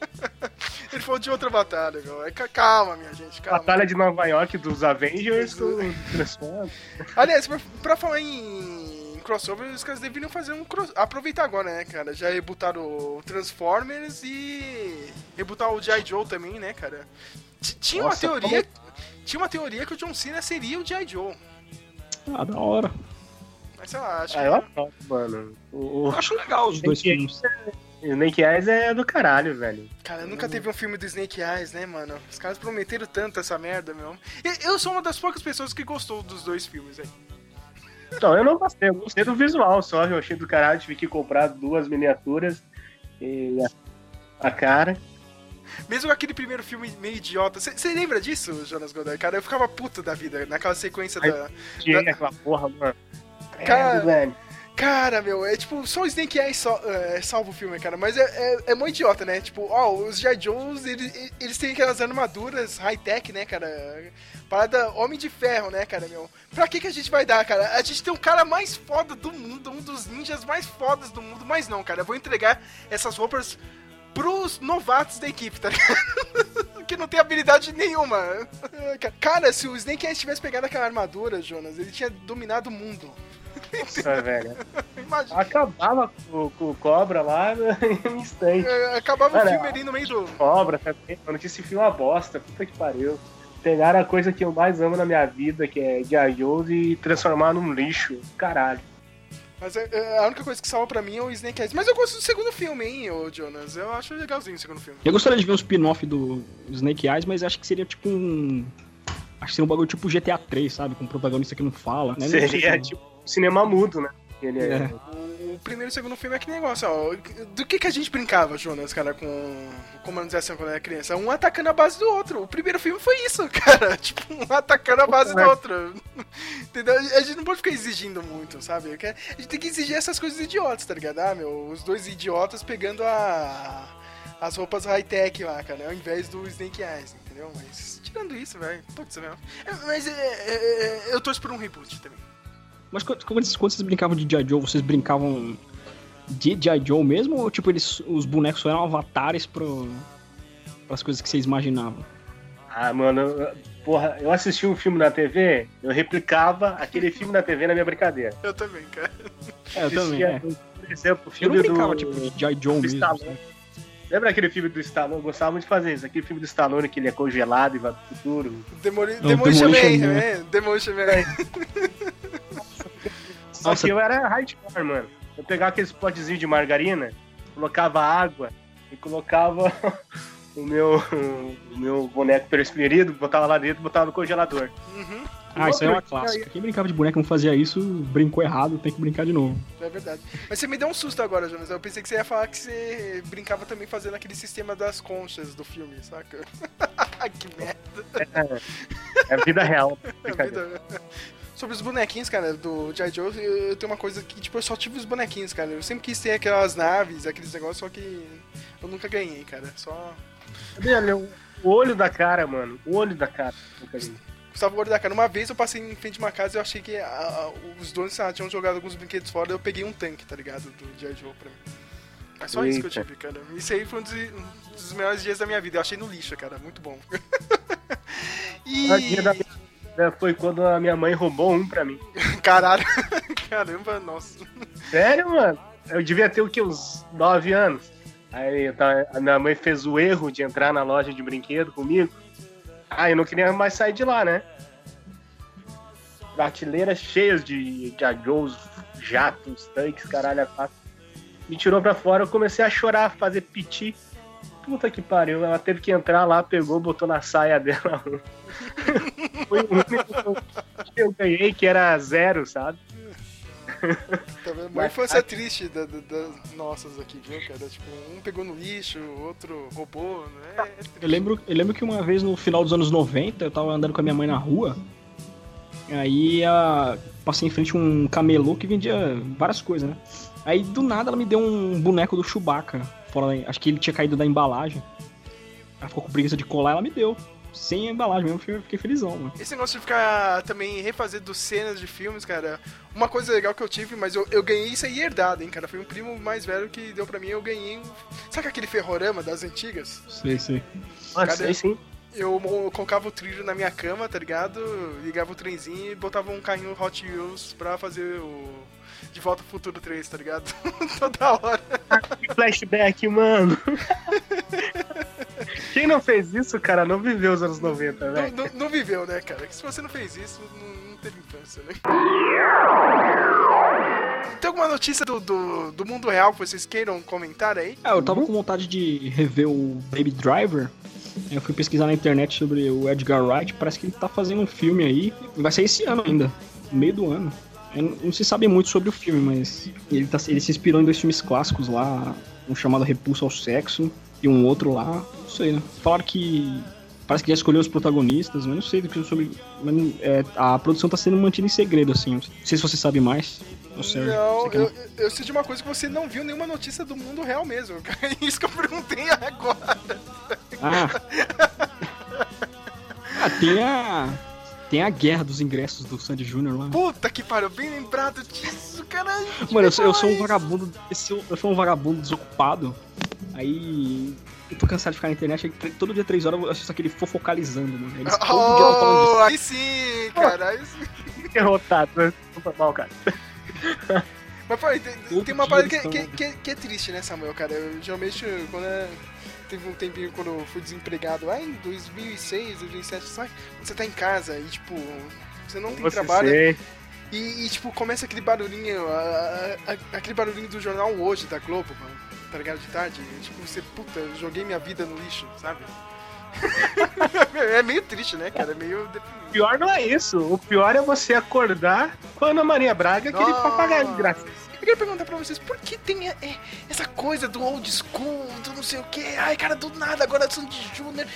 Ele falou de outra batalha, meu. É, ca- calma, minha gente, calma. Batalha de Nova York dos Avengers com Transformers. Aliás, pra, pra falar em crossover, os caras deveriam fazer um cross... Aproveitar agora, né, cara? Já rebutaram o Transformers e rebutar o G.I. Joe também, né, cara? T- Tinha uma Nossa, teoria... Tinha uma teoria que o John Cena seria o G.I. Joe. Ah, da hora. Mas sei lá, acho Ah, que... eu adoro, mano. O, Eu acho legal os dois filmes. Snake Eyes é do caralho, velho. Cara, nunca teve um filme do Snake Eyes, né, mano? Os caras prometeram tanto essa merda, meu. Eu sou uma das poucas pessoas que gostou dos dois filmes aí. Então, eu não gostei, eu gostei do visual só, eu achei do caralho, tive que comprar duas miniaturas e a, a cara. Mesmo aquele primeiro filme meio idiota. Você lembra disso, Jonas Godoy? Cara, eu ficava puto da vida naquela sequência Ai. da. Tinha aquela porra, mano. Cara- É, velho. Cara, meu, é tipo, só o Snake Eyes só, é, salva o filme, cara. Mas é, é, é muito idiota, né? Tipo, ó, os G.I. Joes, eles, eles têm aquelas armaduras high-tech, né, cara? Parada Homem de Ferro, né, cara, meu? Pra que que a gente vai dar, cara? A gente tem o cara mais foda do mundo, um dos ninjas mais fodas do mundo. Mas não, cara, eu vou entregar essas roupas pros novatos da equipe, tá ligado? que não tem habilidade nenhuma. Cara, se o Snake Eyes tivesse pegado aquela armadura, Jonas, ele tinha dominado o mundo. Nossa, velho. Imagina. Acabava com, com o Cobra lá em um instante. É, Acabava o Cara, filme ali no meio do. Cobra também, mano, que esse filme é uma bosta, puta que pariu. Pegaram a coisa que eu mais amo na minha vida, que é G.I. Joe, e transformar num lixo. Caralho. Mas é, é, a única coisa que salva pra mim é o Snake Eyes. Mas eu gosto do segundo filme, hein, ô Jonas. Eu acho legalzinho o segundo filme. Eu gostaria de ver um spin-off do Snake Eyes, mas acho que seria tipo um. Acho que seria um bagulho tipo GTA 3, sabe? Com um protagonista que não fala. Né? Não Seria como- tipo cinema mudo, né? Ele é. É. O primeiro e o segundo filme é que negócio, ó. Do que que a gente brincava, Jonas, cara, com comandização quando era criança? Um atacando a base do outro. O primeiro filme foi isso, cara. Tipo, um atacando a base do outro. Entendeu? A gente não pode ficar exigindo muito, sabe? A gente tem que exigir essas coisas idiotas, tá ligado? Ah, meu, os dois idiotas pegando a. As roupas high-tech lá, cara, ao invés do Snake Eyes, entendeu? Mas, tirando isso, velho, putz, meu. É, Mas é, é, é, eu torço por um reboot também. Mas quando, quando vocês, quando vocês brincavam de G.I. Joe, vocês brincavam de G.I. Joe mesmo? Ou tipo, eles, os bonecos só eram avatares pro, pras coisas que vocês imaginavam? Ah, mano, eu- porra, eu assisti um filme na TV, eu replicava aquele filme na TV na minha brincadeira. Eu também, cara. É, eu também, Assistia, é. Por exemplo, o Eu filme não brincava, do... tipo, de G.I. Joe mesmo. Stallone. sabe? Lembra aquele filme do Stallone? Eu gostava muito de fazer isso. Aquele filme do Stallone que ele é congelado e vai pro futuro. Demoli Não, Demolition Man, Demolition Man. né? Demolition Man. Só Nossa. que eu era hardcore, mano. Eu pegava aqueles potezinhos de margarina, colocava água e colocava o meu, o meu boneco preferido, botava lá dentro e botava no congelador. Uhum, Ah, isso aí é uma clássica. Quem brincava de boneco e não fazia isso, brincou errado, tem que brincar de novo. é verdade. Mas você me deu um susto agora, Jonas. Eu pensei que você ia falar que você brincava também fazendo aquele sistema das conchas do filme, saca? que merda. É vida real. É vida. Sobre os bonequinhos, cara, do G.I. Joe, eu tenho uma coisa que, tipo, eu só tive os bonequinhos, cara. Eu sempre quis ter aquelas naves, aqueles negócios, só que eu nunca ganhei, cara. Só. Cadê ali o olho da cara, mano? O olho da cara. Gustavo Gordo da cara. Uma vez eu passei em frente de uma casa e eu achei que a- a- os donos lá, tinham jogado alguns brinquedos fora eu peguei um tanque, tá ligado? Do G.I. Joe pra mim. É só isso que eu Eita. tive, cara. Isso aí foi um dos, um dos melhores dias da minha vida. Eu achei no lixo, cara. Muito bom. e. Vida foi quando a minha mãe roubou um pra mim. Caralho. Caramba, nossa. Sério, mano? Eu devia ter o que? Uns 9 anos. Aí tá, a minha mãe fez o erro de entrar na loja de brinquedo comigo. Ah, eu não queria mais sair de lá, né? Prateleiras cheias de, de Joes, jatos, tanques, caralho, a quatro. Me tirou pra fora, eu comecei a chorar, fazer piti. Puta que pariu, ela teve que entrar lá, pegou, botou na saia dela. Foi o único que eu ganhei, que era zero, sabe? Tá vendo? Uma infância triste da- da- das nossas aqui, viu, cara? Tipo, um pegou no lixo, o outro roubou, né? É. Eu lembro, eu lembro que uma vez no final dos anos 90, eu tava andando com a minha mãe na rua. Aí a, passei em frente a um camelô que vendia várias coisas, né? Aí do nada ela me deu um boneco do Chewbacca. Fora, da- acho que ele tinha caído da embalagem. Ela ficou com preguiça de colar, ela me deu. sem a embalagem mesmo, eu fiquei felizão, mano. Esse negócio de ficar também refazendo cenas de filmes, cara, uma coisa legal que eu tive, mas eu, eu ganhei isso aí herdado, hein, cara. Foi um primo mais velho que deu pra mim, eu ganhei. um- Sabe aquele ferrorama das antigas? Sei, sei. Ah, sei sim. Eu mo- colocava o trilho na minha cama, tá ligado? Ligava o trenzinho e botava um carrinho Hot Wheels pra fazer o. De Volta ao Futuro 3, tá ligado? Toda hora. Que flashback, mano. Quem não fez isso, cara, não viveu os anos 90, Não, velho. não- não viveu, né, cara? Que se você não fez isso, não, não teve infância, né? Tem alguma notícia do, do, do mundo real que vocês queiram comentar aí? Ah, eu tava com vontade de rever o Baby Driver. Eu fui pesquisar na internet sobre o Edgar Wright. Parece que ele tá fazendo um filme aí. Vai sair esse ano ainda, no meio do ano. Não, não se sabe muito sobre o filme, mas ele, tá- ele se inspirou em dois filmes clássicos lá. Um chamado Repulso ao Sexo e um outro lá. Não sei, né? Falaram que. Parece que já escolheu os protagonistas, mas não sei do que sobre. Mas, não- é, a produção tá sendo mantida em segredo, assim. Não sei se você sabe mais. Sérgio, Não, você que eu, eu sei de uma coisa que você não viu nenhuma notícia do mundo real mesmo. É isso que eu perguntei agora. Ah. ah, tem a. Tem a guerra dos ingressos do Sandy Júnior lá. Puta que pariu, bem lembrado disso, caralho. Mano, eu sou, eu sou um vagabundo. esse- Eu sou um vagabundo desocupado. Aí. Eu tô cansado de ficar na internet. aí todo dia, três horas, eu assisto aquele fofocalizando, mano. Eles todo dia tão falando Oh, disso. aí sim, cara. Aí sim. Derrotado, né? Não foi mal, cara. Mas, pô, tem, tem uma parada que, que, que, que é triste, né, Samuel, cara? Eu, geralmente, quando é- teve um tempinho quando eu fui desempregado, lá em 2006, 2007, sabe? Você tá em casa e, tipo, você não tem Você trabalho sei. e, e, tipo, começa aquele barulhinho, a- a- a- aquele barulhinho do jornal hoje, da Globo, mano, tá ligado? De tarde. E, tipo, você, puta, joguei minha vida no lixo, sabe? é meio triste, né, cara? É meio. O pior não é isso. O pior é você acordar com a Ana Maria Braga, aquele papagaio de graça. Eu queria perguntar pra vocês, por que tem é, essa coisa do old school, do não sei o que? Ai, cara, do nada, agora Sandy Júnior.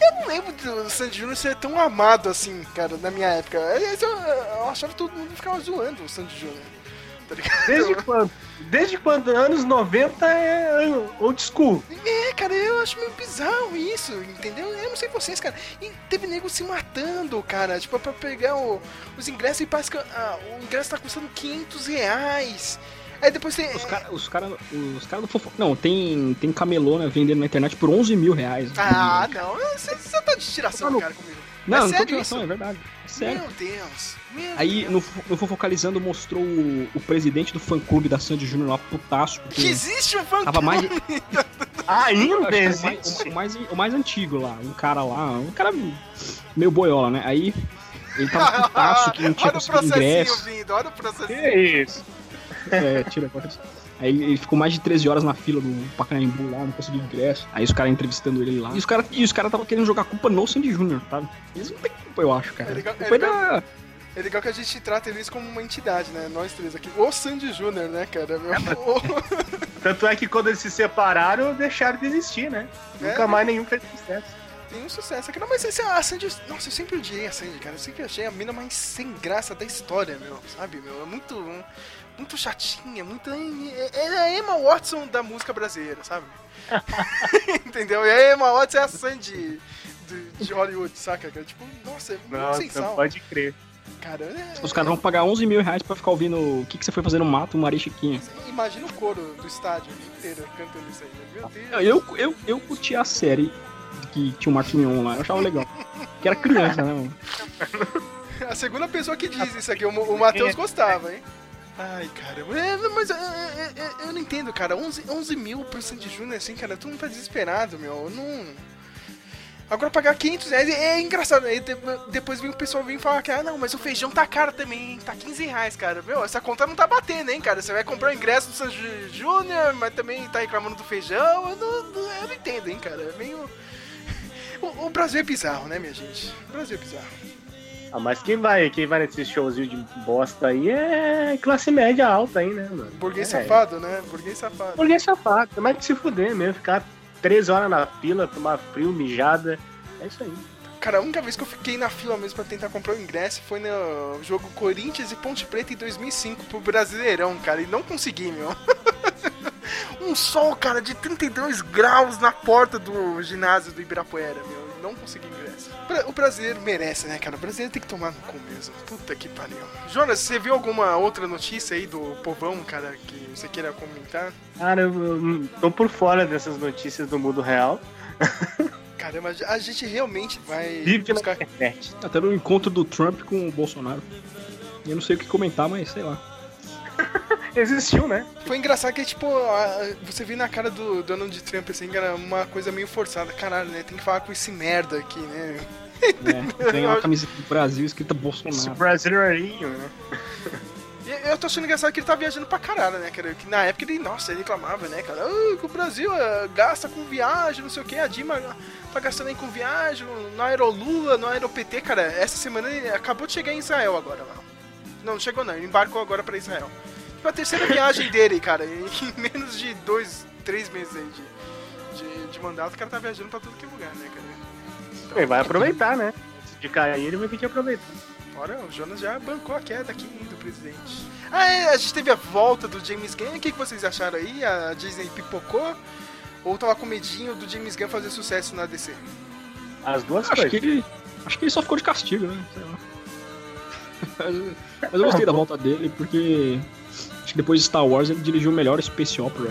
Eu não lembro do Sandy Júnior ser tão amado assim, cara, na minha época. Aliás, eu, eu achava que todo mundo ficava zoando o Sandy Júnior. Tá ligado? Desde quando? Desde quando? Anos 90 é old school. É, cara, eu acho meio bizarro isso, entendeu? Eu não sei vocês, cara. E teve nego se matando, cara, tipo, pra pegar o- os ingressos e parece que ah, o ingresso tá custando 500 reais. Aí depois tem. Os caras os cara, os cara do fofo... Não, tem, tem camelô, né, vendendo na internet por 11 mil reais. Ah, não, você você tá de tiração, cara, comigo. Não, é não tô sério isso? é verdade. É sério. Meu Deus. Meu Aí Deus. no, no Fofocalizando mostrou o, o presidente do fã clube da Sandy Júnior lá, putaço. Que Porque existe um fã tava mais. Ainda Acho que existe. o, mais, o, mais, o mais antigo lá, um cara lá, um cara meio boiola, né? Aí ele tava putaço que não tinha Olha o conseguido processinho ingresso. vindo, olha o processinho. Que isso? É, tira agora. Aí ele ficou mais de 13 horas na fila do Pacaembu lá, não conseguiu ingresso. Aí os caras entrevistando ele lá. E os caras e os cara tava querendo jogar a culpa no Sandy Júnior, sabe? Eles não têm culpa, eu acho, cara. É legal- culpa é é da... É legal que a gente trata eles como uma entidade, né? Nós três aqui. O Sandy Júnior, né, cara? Meu, o- Tanto é que quando eles se separaram, deixaram de existir, né? É. Nunca mais nenhum fez sucesso. Tem um sucesso aqui. Não, mas esse, a Sandy. Nossa, eu sempre odiei a Sandy, cara. Eu sempre achei a mina mais sem graça da história, meu. Sabe, meu? É muito. Muito chatinha, muito. Ela é a Emma Watson da música brasileira, sabe? Entendeu? E a Emma Watson é a Sandy de, de Hollywood, saca? cara? Tipo, nossa, é muito Nossa, sem sal. pode crer. Cara, é- Os caras vão pagar 11 mil reais pra ficar ouvindo o que, que você foi fazer no mato, Maria Chiquinha. Imagina o coro do estádio inteiro cantando isso aí. né? Meu Deus. Eu, eu, eu curti a série que tinha o Marcos Mion lá, eu achava legal. Que era criança, né, mano? A segunda pessoa que diz isso aqui, o, o Matheus gostava, hein? Ai, cara, é, mas é, é, é, eu não entendo, cara. 11, 11 mil por Sandy Júnior, assim, cara, todo mundo tá desesperado, meu. Eu não. Agora pagar 500 reais é, é engraçado. Aí de- depois vem o pessoal vir falar que, ah, não, mas o feijão tá caro também, hein? Tá 15 reais, cara. Meu, essa conta não tá batendo, hein, cara. Você vai comprar o ingresso do Sandy Júnior, mas também tá reclamando do feijão. Eu não, não- eu não entendo, hein, cara. É meio. O, o Brasil é bizarro, né, minha gente? O Brasil é bizarro. Ah, mas quem vai, quem vai nesse showzinho de bosta aí é classe média alta aí, né, mano? Burguês é. safado, né? Burguês safado. Burguês safado, mais que se fuder mesmo, ficar três horas na fila, tomar frio, mijada. É isso aí. Cara, a única vez que eu fiquei na fila mesmo pra tentar comprar o ingresso foi no jogo Corinthians e Ponte Preta em 2005 pro Brasileirão, cara, e não consegui, meu. um sol, cara, de 32 graus na porta do ginásio do Ibirapuera, meu. Não consegui ingresso. O brasileiro merece, né, cara? O brasileiro tem que tomar no cu mesmo. Puta que pariu. Jonas, você viu alguma outra notícia aí do povão, cara, que você queira comentar? Cara, eu, eu tô por fora dessas notícias do mundo real. Caramba, a gente realmente vai Vive na buscar... internet. Até no encontro do Trump com o Bolsonaro. E eu não sei o que comentar, mas sei lá. Existiu, né? Foi engraçado que, tipo, a- você viu na cara do Donald Trump, assim, que era uma coisa meio forçada. Caralho, né? Tem que falar com esse merda aqui, né? É, tem uma camiseta do Brasil escrita Esse Bolsonaro. brasileirinho, né? E Eu tô achando engraçado que ele tá viajando pra caralho, né, cara? Que na época ele, nossa, ele reclamava, né, cara? Ah, que o Brasil ah, gasta com viagem, não sei o que, a Dilma tá gastando aí com viagem, no Aerolula, no Aeropt, cara. Essa semana ele acabou de chegar em Israel agora, mano. Não, não chegou não, ele embarcou agora pra Israel. Tipo, a terceira viagem dele, cara, em menos de dois, três meses aí de, de, de mandato, o cara tá viajando pra todo que é lugar, né, cara? Então, Ele vai aproveitar, né? Antes de cair, ele vai ter que aproveitar. Olha, o Jonas já bancou a queda aqui do presidente. Ah, é, a gente teve a volta do James Gunn. O que, que vocês acharam aí? A Disney pipocou? Ou tava com medinho do James Gunn fazer sucesso na DC? As duas Acho coisas. que ele. Acho que ele só ficou de castigo, né? Sei lá. Mas- eu gostei da volta dele porque acho que depois de Star Wars ele dirigiu o melhor space opera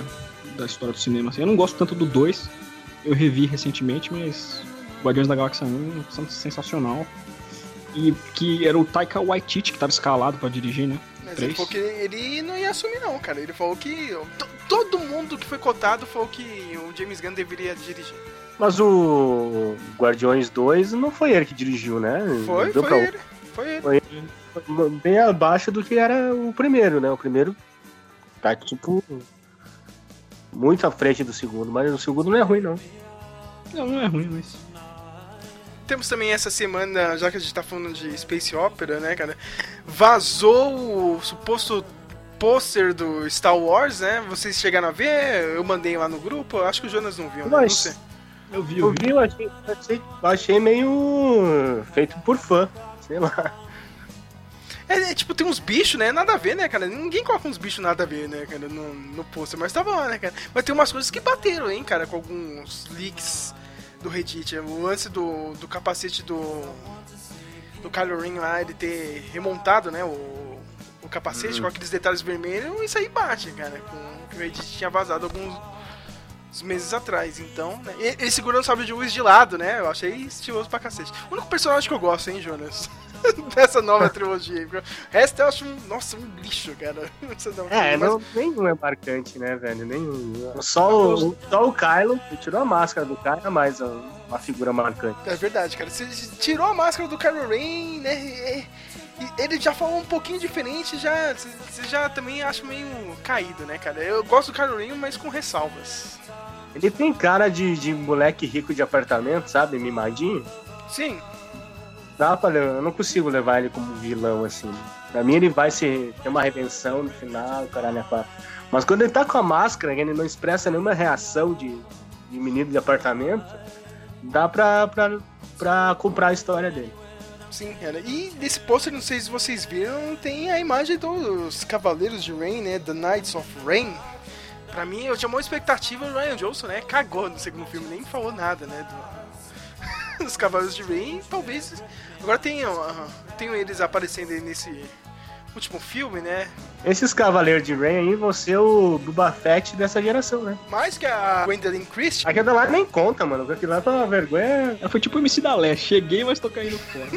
da história do cinema. assim. Eu não gosto tanto do 2, eu revi recentemente, mas Guardiões da Galáxia 1 é sensacional. E que era o Taika Waititi que tava escalado pra dirigir, né? Mas ele falou que ele não ia assumir, não, cara. Ele falou que. to- Todo mundo que foi cotado falou que o James Gunn deveria dirigir. Mas o Guardiões 2 não foi ele que dirigiu, né? Foi, foi pra- ele. Foi ele. Bem abaixo do que era o primeiro, né? O primeiro tá tipo. Muito à frente do segundo, mas o segundo não é ruim, não. Não, não é ruim, mas. Temos também essa semana, já que a gente tá falando de Space Opera, né, cara? Vazou o suposto pôster do Star Wars, né? Vocês chegaram a ver? Eu mandei lá no grupo, acho que o Jonas não viu, né? Não sei. Eu vi, Eu eu vi. vi, eu achei, achei, eu achei meio feito por fã, sei lá. É, é, tipo, tem uns bichos, né? Nada a ver, né, cara? Ninguém coloca uns bichos nada a ver, né, cara, no, no pôster, mas tava lá, né, cara? Mas tem umas coisas que bateram, hein, cara, com alguns leaks do Reddit. O lance do, do capacete do. do Kylo Ren lá, ele ter remontado, né, o, o capacete com aqueles detalhes vermelhos, isso aí bate, cara, com o que o Reddit tinha vazado alguns meses atrás, então, né? Ele segurando o sabre de luz de lado, né? Eu achei estiloso pra cacete. O único personagem que eu gosto, hein, Jonas? Dessa nova trilogia. O resto eu acho, um, nossa, um lixo, cara. Essa não- É, mas- não, nenhum é marcante, né, velho? Nenhum. Só o, só o Kylo, tirou a máscara do Kylo, é mais uma figura marcante. É verdade, cara. Você tirou a máscara do Kylo Ren, né? e- e ele já falou um pouquinho diferente, já. Você já também acha meio caído, né, cara? Eu gosto do Kylo Ren, mas com ressalvas. Ele tem cara de, de moleque rico de apartamento, sabe? Mimadinho. Sim, Dá pra, levar- eu não consigo levar ele como vilão, assim. Pra mim ele vai ser, ter uma redenção no final, caralho, é. Mas quando ele tá com a máscara, que ele não expressa nenhuma reação de, de menino de apartamento, dá pra, pra comprar a história dele. sim, cara. E nesse pôster, não sei se vocês viram, tem a imagem dos Cavaleiros de Rain, né? The Knights of Rain. Pra mim, eu tinha uma expectativa do Ryan Johnson, né? Cagou no segundo filme, nem falou nada, né? Do... dos Cavaleiros de Rain, talvez. Agora tem, ó, tem eles aparecendo aí nesse último filme, né? Esses Cavaleiros de Rain aí vão ser o Boba Fett dessa geração, né? Mais que a Gwendolyn Christie. Aquela lá nem conta, mano. porque Aquilo lá tá uma vergonha. Ela foi tipo o MC da Lé. Cheguei, mas tô caindo fora.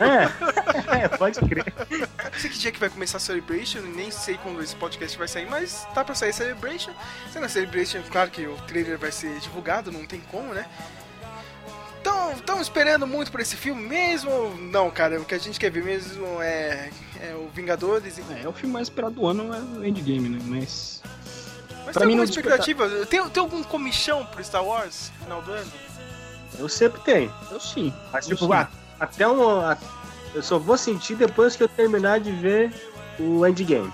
É, é pode crer. Não sei que dia que vai começar a Celebration, nem sei quando esse podcast vai sair, mas tá pra sair Celebration. Sendo a Celebration, claro que o trailer vai ser divulgado, não tem como, né? Estão esperando muito por esse filme mesmo? Não, cara, o que a gente quer ver mesmo é, é o Vingadores. e- É, o filme mais esperado do ano é o Endgame, né? Mas. Mas pra tem mim alguma expectativa? Tem, tem algum comichão pro Star Wars no final do ano? Eu sempre tenho. Eu sim. Mas, eu tipo, sim. até um. a- Eu só vou sentir depois que eu terminar de ver o Endgame.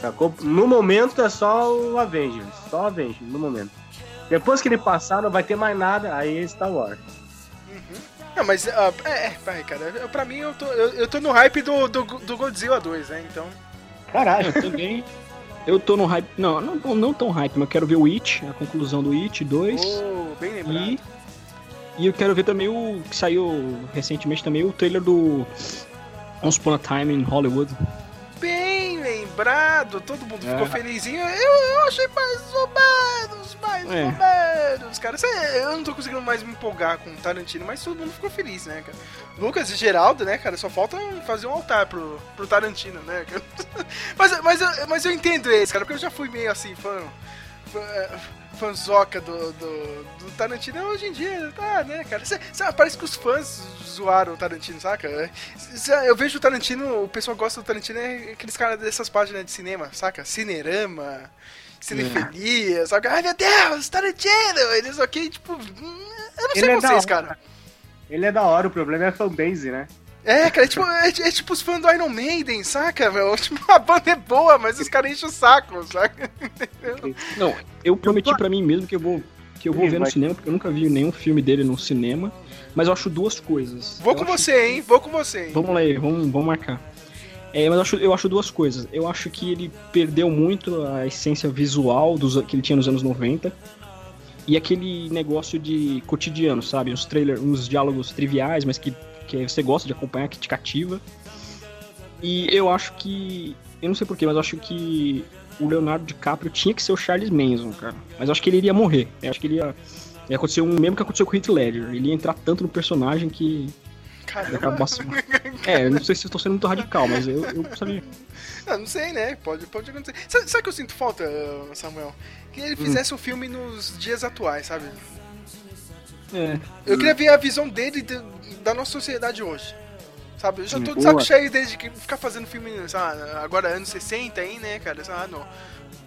Sacou? No momento é só o Avengers. Só o Avengers, no momento. Depois que ele passar, não vai ter mais nada, aí é Star Wars. Não, mas ah, é, é, vai, cara. eu- Pra mim, eu tô, eu, eu tô no hype do, do, do Godzilla 2, né? Então. Caralho. Eu também. Eu tô no hype. Não, não, não tão hype, mas eu quero ver o It, a conclusão do It 2. Oh, bem lembrado. E, e eu quero ver também o que saiu recentemente também, o trailer do Once Upon a Time in Hollywood. Lembrado, todo mundo É. ficou felizinho. Eu, eu achei mais ou menos, mais É. ou menos, cara. Eu não tô conseguindo mais me empolgar com o Tarantino, mas todo mundo ficou feliz, né, cara? Lucas e Geraldo, né, cara, só falta fazer um altar pro, pro Tarantino, né, cara? Mas, mas, mas eu entendo esse, cara, porque eu já fui meio assim, fã. É, Fanzoca do, do, do Tarantino hoje em dia, tá, né, cara? Cê, cê- parece que os fãs zoaram o Tarantino, saca? Cê- Eu vejo o Tarantino, o pessoal gosta do Tarantino, é aqueles caras dessas páginas de cinema, saca? Cinerama, Cinefilia, saca? Ai meu Deus, Tarantino! Eles ok, tipo. hum, Eu não sei Ele é vocês, hora. cara. Ele é da hora, o problema é a fanbase, né? É, cara, é tipo, é, é tipo os fãs do Iron Maiden, saca, meu? Tipo, a banda é boa, mas os caras enchem o saco, saca? Não, eu prometi pra mim mesmo que eu vou que eu vou Ih, ver no vai. cinema, porque eu nunca vi nenhum filme dele no cinema, mas eu acho duas coisas. Vou Eu com acho você, hein? Vou com você, hein? Vamos lá, aí, vamos, vamos marcar. É, mas eu acho, eu acho duas coisas. Eu acho que ele perdeu muito a essência visual dos, que ele tinha nos anos 90. E aquele negócio de cotidiano, sabe? Uns trailers, uns diálogos triviais, mas que, que você gosta de acompanhar, que te cativa. E eu acho que. Eu não sei porquê, mas eu acho que o Leonardo DiCaprio tinha que ser o Charles Manson, cara. Mas eu acho que ele iria morrer. Eu acho que ele ia. Ia acontecer um mesmo que aconteceu com o Heath Ledger. Ele ia entrar tanto no personagem que Caramba. É, eu não sei se eu tô sendo muito radical, mas eu, eu sabia. Ah, não sei, né? Pode, pode acontecer. Sabe, sabe o que eu sinto falta, Samuel? Que ele fizesse um filme nos dias atuais, sabe? É. Eu queria ver a visão dele de- da nossa sociedade hoje. Sabe? Eu já tô de saco cheio desde que ficar fazendo filme, sabe, agora anos 60 aí, né, cara? Sabe, no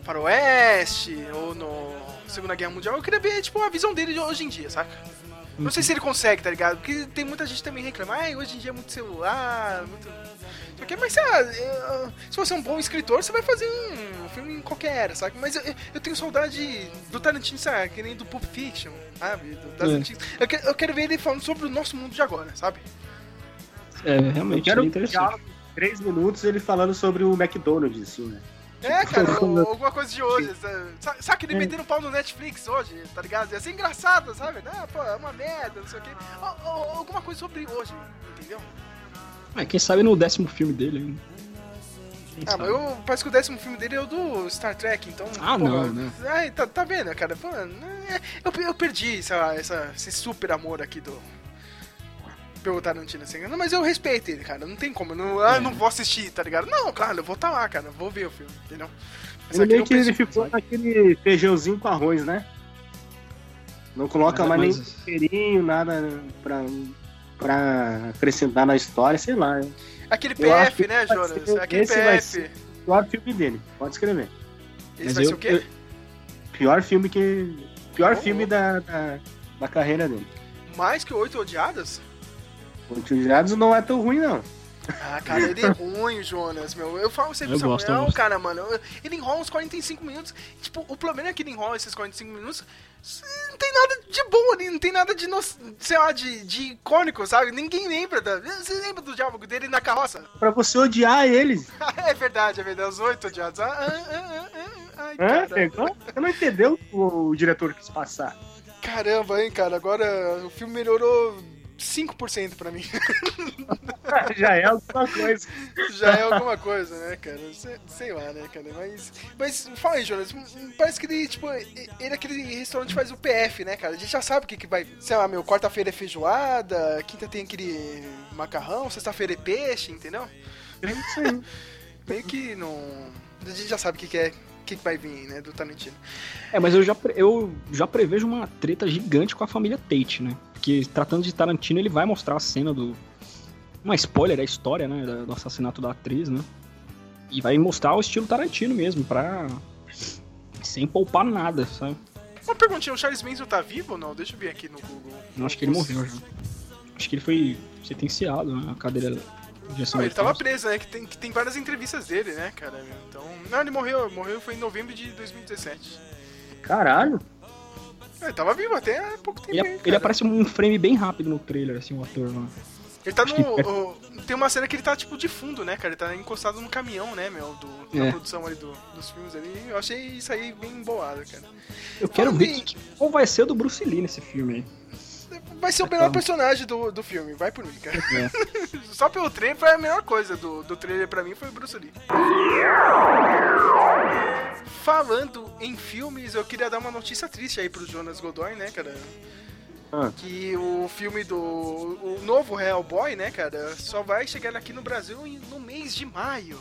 Faroeste ou no Segunda Guerra Mundial. Eu queria ver, tipo, a visão dele de hoje em dia, saca? Não sei se ele consegue, tá ligado? Porque tem muita gente também reclama, ai, hoje em dia é muito celular, muito. Só que, mas sei lá, se você é um bom escritor, você vai fazer um filme em qualquer era, sabe? Mas eu, eu tenho saudade do Tarantino, sabe? Que nem do Pulp Fiction, sabe? Do- É. antigas. Eu, que- eu quero ver ele falando sobre o nosso mundo de agora, sabe? É, Eu realmente, quero é um interessante. diálogo de três minutos ele falando sobre o McDonald's, assim, né? É, cara, ou- alguma coisa de hoje. Sabe, sabe, que ele É. metendo pau no Netflix hoje, tá ligado? Ia ser engraçado, sabe? Ah, pô, é uma merda, não sei o quê. Ou- ou- alguma coisa sobre hoje, entendeu? É, quem sabe no décimo filme dele. hein? Ah, sabe? mas eu, parece que o décimo filme dele é o do Star Trek, então. Ah, não, não. Ai, tá, tá vendo, cara? Pô, é, eu, eu perdi lá, essa, esse super amor aqui do. Pelo Tarantino, assim. Não, mas eu respeito ele, cara. Não tem como. eu Não, ah, É. não vou assistir, tá ligado? Não, claro, eu vou estar lá, cara. Vou ver o filme, entendeu? Mas meio eu que ele ficou naquele feijãozinho com arroz, né? Não coloca Mas- mais nem mas- temperinho, nada pra, pra acrescentar na história, sei lá. É o Aquele PF, né, vai Jonas? ser- Aquele esse vai PF. ser- pior filme dele, pode escrever. Esse Mas vai eu- ser o quê? eu- Pior filme que. Pior Oh. filme da, da, da carreira dele. Mais que oito odiadas? O Tirados não é tão ruim, não. Ah, cara, ele é ruim, Jonas, meu. Eu falo sempre Eu pro gosto, eu Samuel, gosto. cara, mano. Ele enrola uns 45 minutos. Tipo, o problema é que ele enrola esses 45 minutos. Não tem nada de bom ali, não tem nada de, sei lá, de, de icônico, sabe? Ninguém lembra. Da, você lembra do diálogo dele na carroça? Pra você odiar eles. é verdade, é verdade. Os oito odiados. Ah, ah, ah, ah, ah, ai, cara. Pegou? Você não entendeu o, o diretor quis passar. Caramba, hein, cara. Agora o filme melhorou 5% pra mim. Já é alguma coisa. Já é alguma coisa, né, cara? Sei, lá, né, cara? Mas. Mas fala aí, Jonas. Parece que ele, tipo, ele aquele restaurante faz o PF, né, cara? A gente já sabe o que, que vai. Sei lá, meu, quarta-feira é feijoada, quinta tem aquele macarrão, sexta-feira é peixe, entendeu? É isso aí. Meio que não. A gente já sabe o que, que é. Que, vai vir, né, do Tarantino. É, mas eu já, eu já prevejo uma treta gigante com a família Tate, né? Porque tratando de Tarantino, ele vai mostrar a cena do. Uma spoiler da história, né? Do assassinato da atriz, né? E vai mostrar o estilo Tarantino mesmo, pra. Sem poupar nada, sabe? Uma perguntinha, o Charles Manson tá vivo ou não? Deixa eu ver aqui no Google. Eu acho que ele morreu já. Acho que ele foi sentenciado, né? A cadeira Não, ele tava preso, né? Que tem, que tem várias entrevistas dele, né, cara? Então. Não, ele morreu. Morreu foi em novembro de 2017. Caralho. É, Ele tava vivo até há pouco tempo. Ele, aí, ele aparece um frame bem rápido no trailer, assim, o ator lá. Ele tá Acho que- no. o- tem uma cena que ele tá, tipo, de fundo, né, cara? Ele tá encostado no caminhão, né, meu? Do, da É. produção ali do- dos filmes ali. Eu achei isso aí bem boado, cara. Eu quero Falando ver em- que, qual vai ser o do Bruce Lee nesse filme aí. Vai ser o melhor personagem do, do filme, vai por mim, cara. É. Só pelo trailer foi a melhor coisa do, do trailer pra mim foi o Bruce Lee. Falando em filmes, eu queria dar uma notícia triste aí pro Jonas Godoy, né, cara? Ah. Que o filme do. O novo Hellboy, né, cara, só vai chegar aqui no Brasil no mês de maio.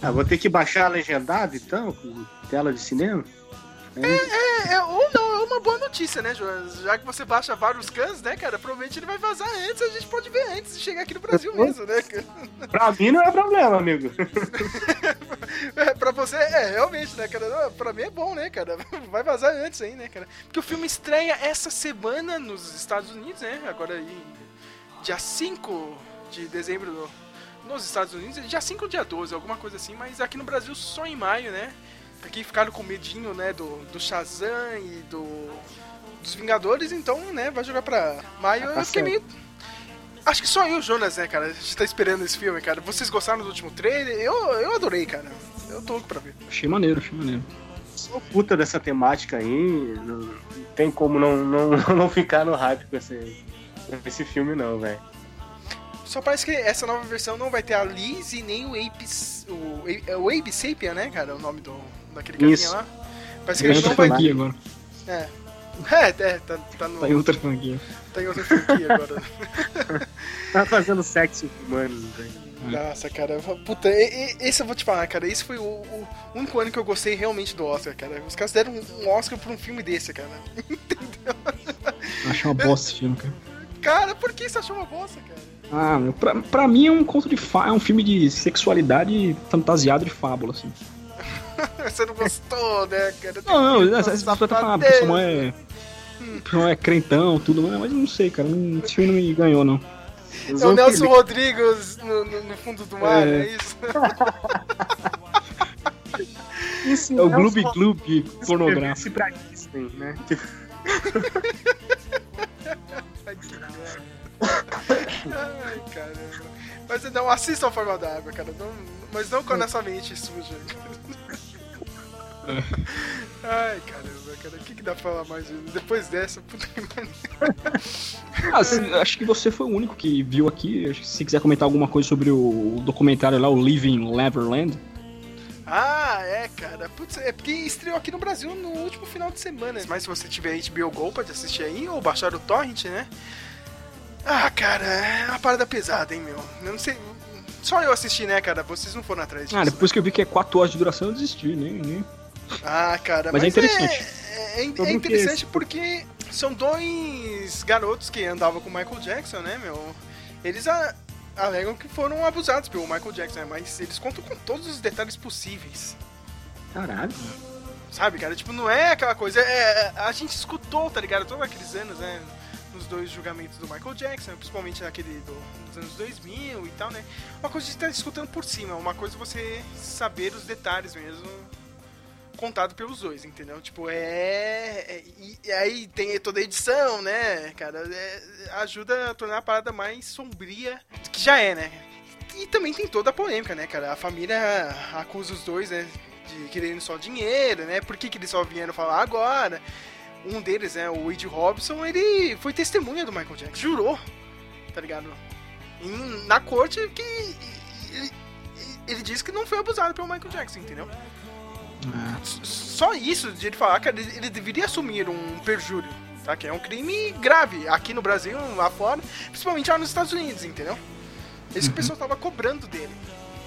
Ah, vou ter que baixar legendado então, com tela de cinema? É, é, ou não, é uma boa notícia, né, Jonas? Já que você baixa vários cans, né, cara, provavelmente ele vai vazar antes, a gente pode ver antes de chegar aqui no Brasil mesmo, né, cara? Pra mim não é problema, amigo. É, pra você, é, realmente, né, cara? Pra mim é bom, né, cara? Vai vazar antes aí, né, cara? Porque o filme estreia essa semana nos Estados Unidos, né? Agora aí, dia 5 de dezembro no- nos Estados Unidos. Dia 5 ou dia 12, alguma coisa assim. Mas aqui no Brasil só em maio, né? Aqui ficaram com medinho, né, do, do Shazam e do... Dos Vingadores, então, né, vai jogar pra maio. Tá eu fiquei meio... Acho que só eu e o Jonas, né, cara? A gente tá esperando esse filme, cara. Vocês gostaram do último trailer? Eu, eu adorei, cara. Eu tô louco pra ver. Achei maneiro, achei maneiro. Sou puta dessa temática aí. Não, não tem como não, não, não ficar no hype com esse, com esse filme, não, velho. Só parece que essa nova versão não vai ter a Liz e nem o Ape... O, é o Abe Sapien, né, cara? O nome do, daquele carinha Isso. lá. Parece que Tem ele outra não vai... franquia agora. É. É, é, tá, tá, no, Tá em outra franquia. tá em outra franquia agora. Tá fazendo sexo com humanos, velho. Nossa, cara, puta, e- e- esse eu vou te falar, cara, esse foi o, o único ano que eu gostei realmente do Oscar, cara. Os caras deram um- Oscar pra um filme desse, cara. Achei uma bosta esse filme, cara. Cara, por que você achou uma bosta, cara? Ah, meu, pra, pra mim é um conto de fa... é um filme de sexualidade fantasiado de fábula, assim. Você não gostou, né, cara? Não, não, essa pessoa tá falando, a pessoa é. a pessoa é crentão, tudo, mas mas eu não sei, cara. não- Esse filme não me ganhou, não. É o Nelson Rodrigues no, no- no fundo do mar, É. é, isso? Isso É o não Gloob Gloob pornográfico. escrevesse pra Disney, né? Ai, caramba. Mas não, assista a forma da água, cara. Não, mas não com a nossa mente suja. Ai, caramba, cara. O que, que dá pra falar mais? Depois dessa, puta que. Ah, se- acho que você foi o único que viu aqui. Se quiser comentar alguma coisa sobre o documentário lá, o Living Neverland. Ah, é, cara. Putz, é porque estreou aqui no Brasil no último final de semana. Mas se você tiver HBO Go, pode assistir aí, ou baixar o Torrent, né? Ah, cara, é uma parada pesada, hein, meu. Eu não sei. Só eu assisti, né, cara? Vocês não foram atrás disso. Ah, depois que eu vi que é 4 horas de duração, eu desisti, nem. nem... Ah, cara, Mas é interessante. É, é- Sobre é o que interessante porque são dois garotos que andavam com o Michael Jackson, né, meu? Eles a- alegam que foram abusados pelo Michael Jackson, né? Mas eles contam com todos os detalhes possíveis. Caralho. Sabe, cara? Tipo, não é aquela coisa. É, a gente escutou, tá ligado? Todos aqueles anos, né? Nos dois julgamentos do Michael Jackson, principalmente naquele do, dos anos 2000 e tal, né? Uma coisa a gente tá escutando por cima, uma coisa é você saber os detalhes mesmo contado pelos dois, entendeu? Tipo, é. é- e, e aí tem toda a edição, né, cara? É- ajuda a tornar a parada mais sombria que já é, né? E também tem toda a polêmica, né, cara? A família acusa os dois, né? De querendo só dinheiro, né? Por que, que eles só vieram falar agora? Um deles, né, o Wade Robson, ele foi testemunha do Michael Jackson, jurou, tá ligado? Em- na corte que ele, ele disse que não foi abusado pelo Michael Jackson, entendeu? S- Só isso de ele falar, cara, ele, ele deveria assumir um perjúrio, tá? Que é um crime grave aqui no Brasil, lá fora, principalmente lá nos Estados Unidos, entendeu? Isso que o pessoal tava cobrando dele,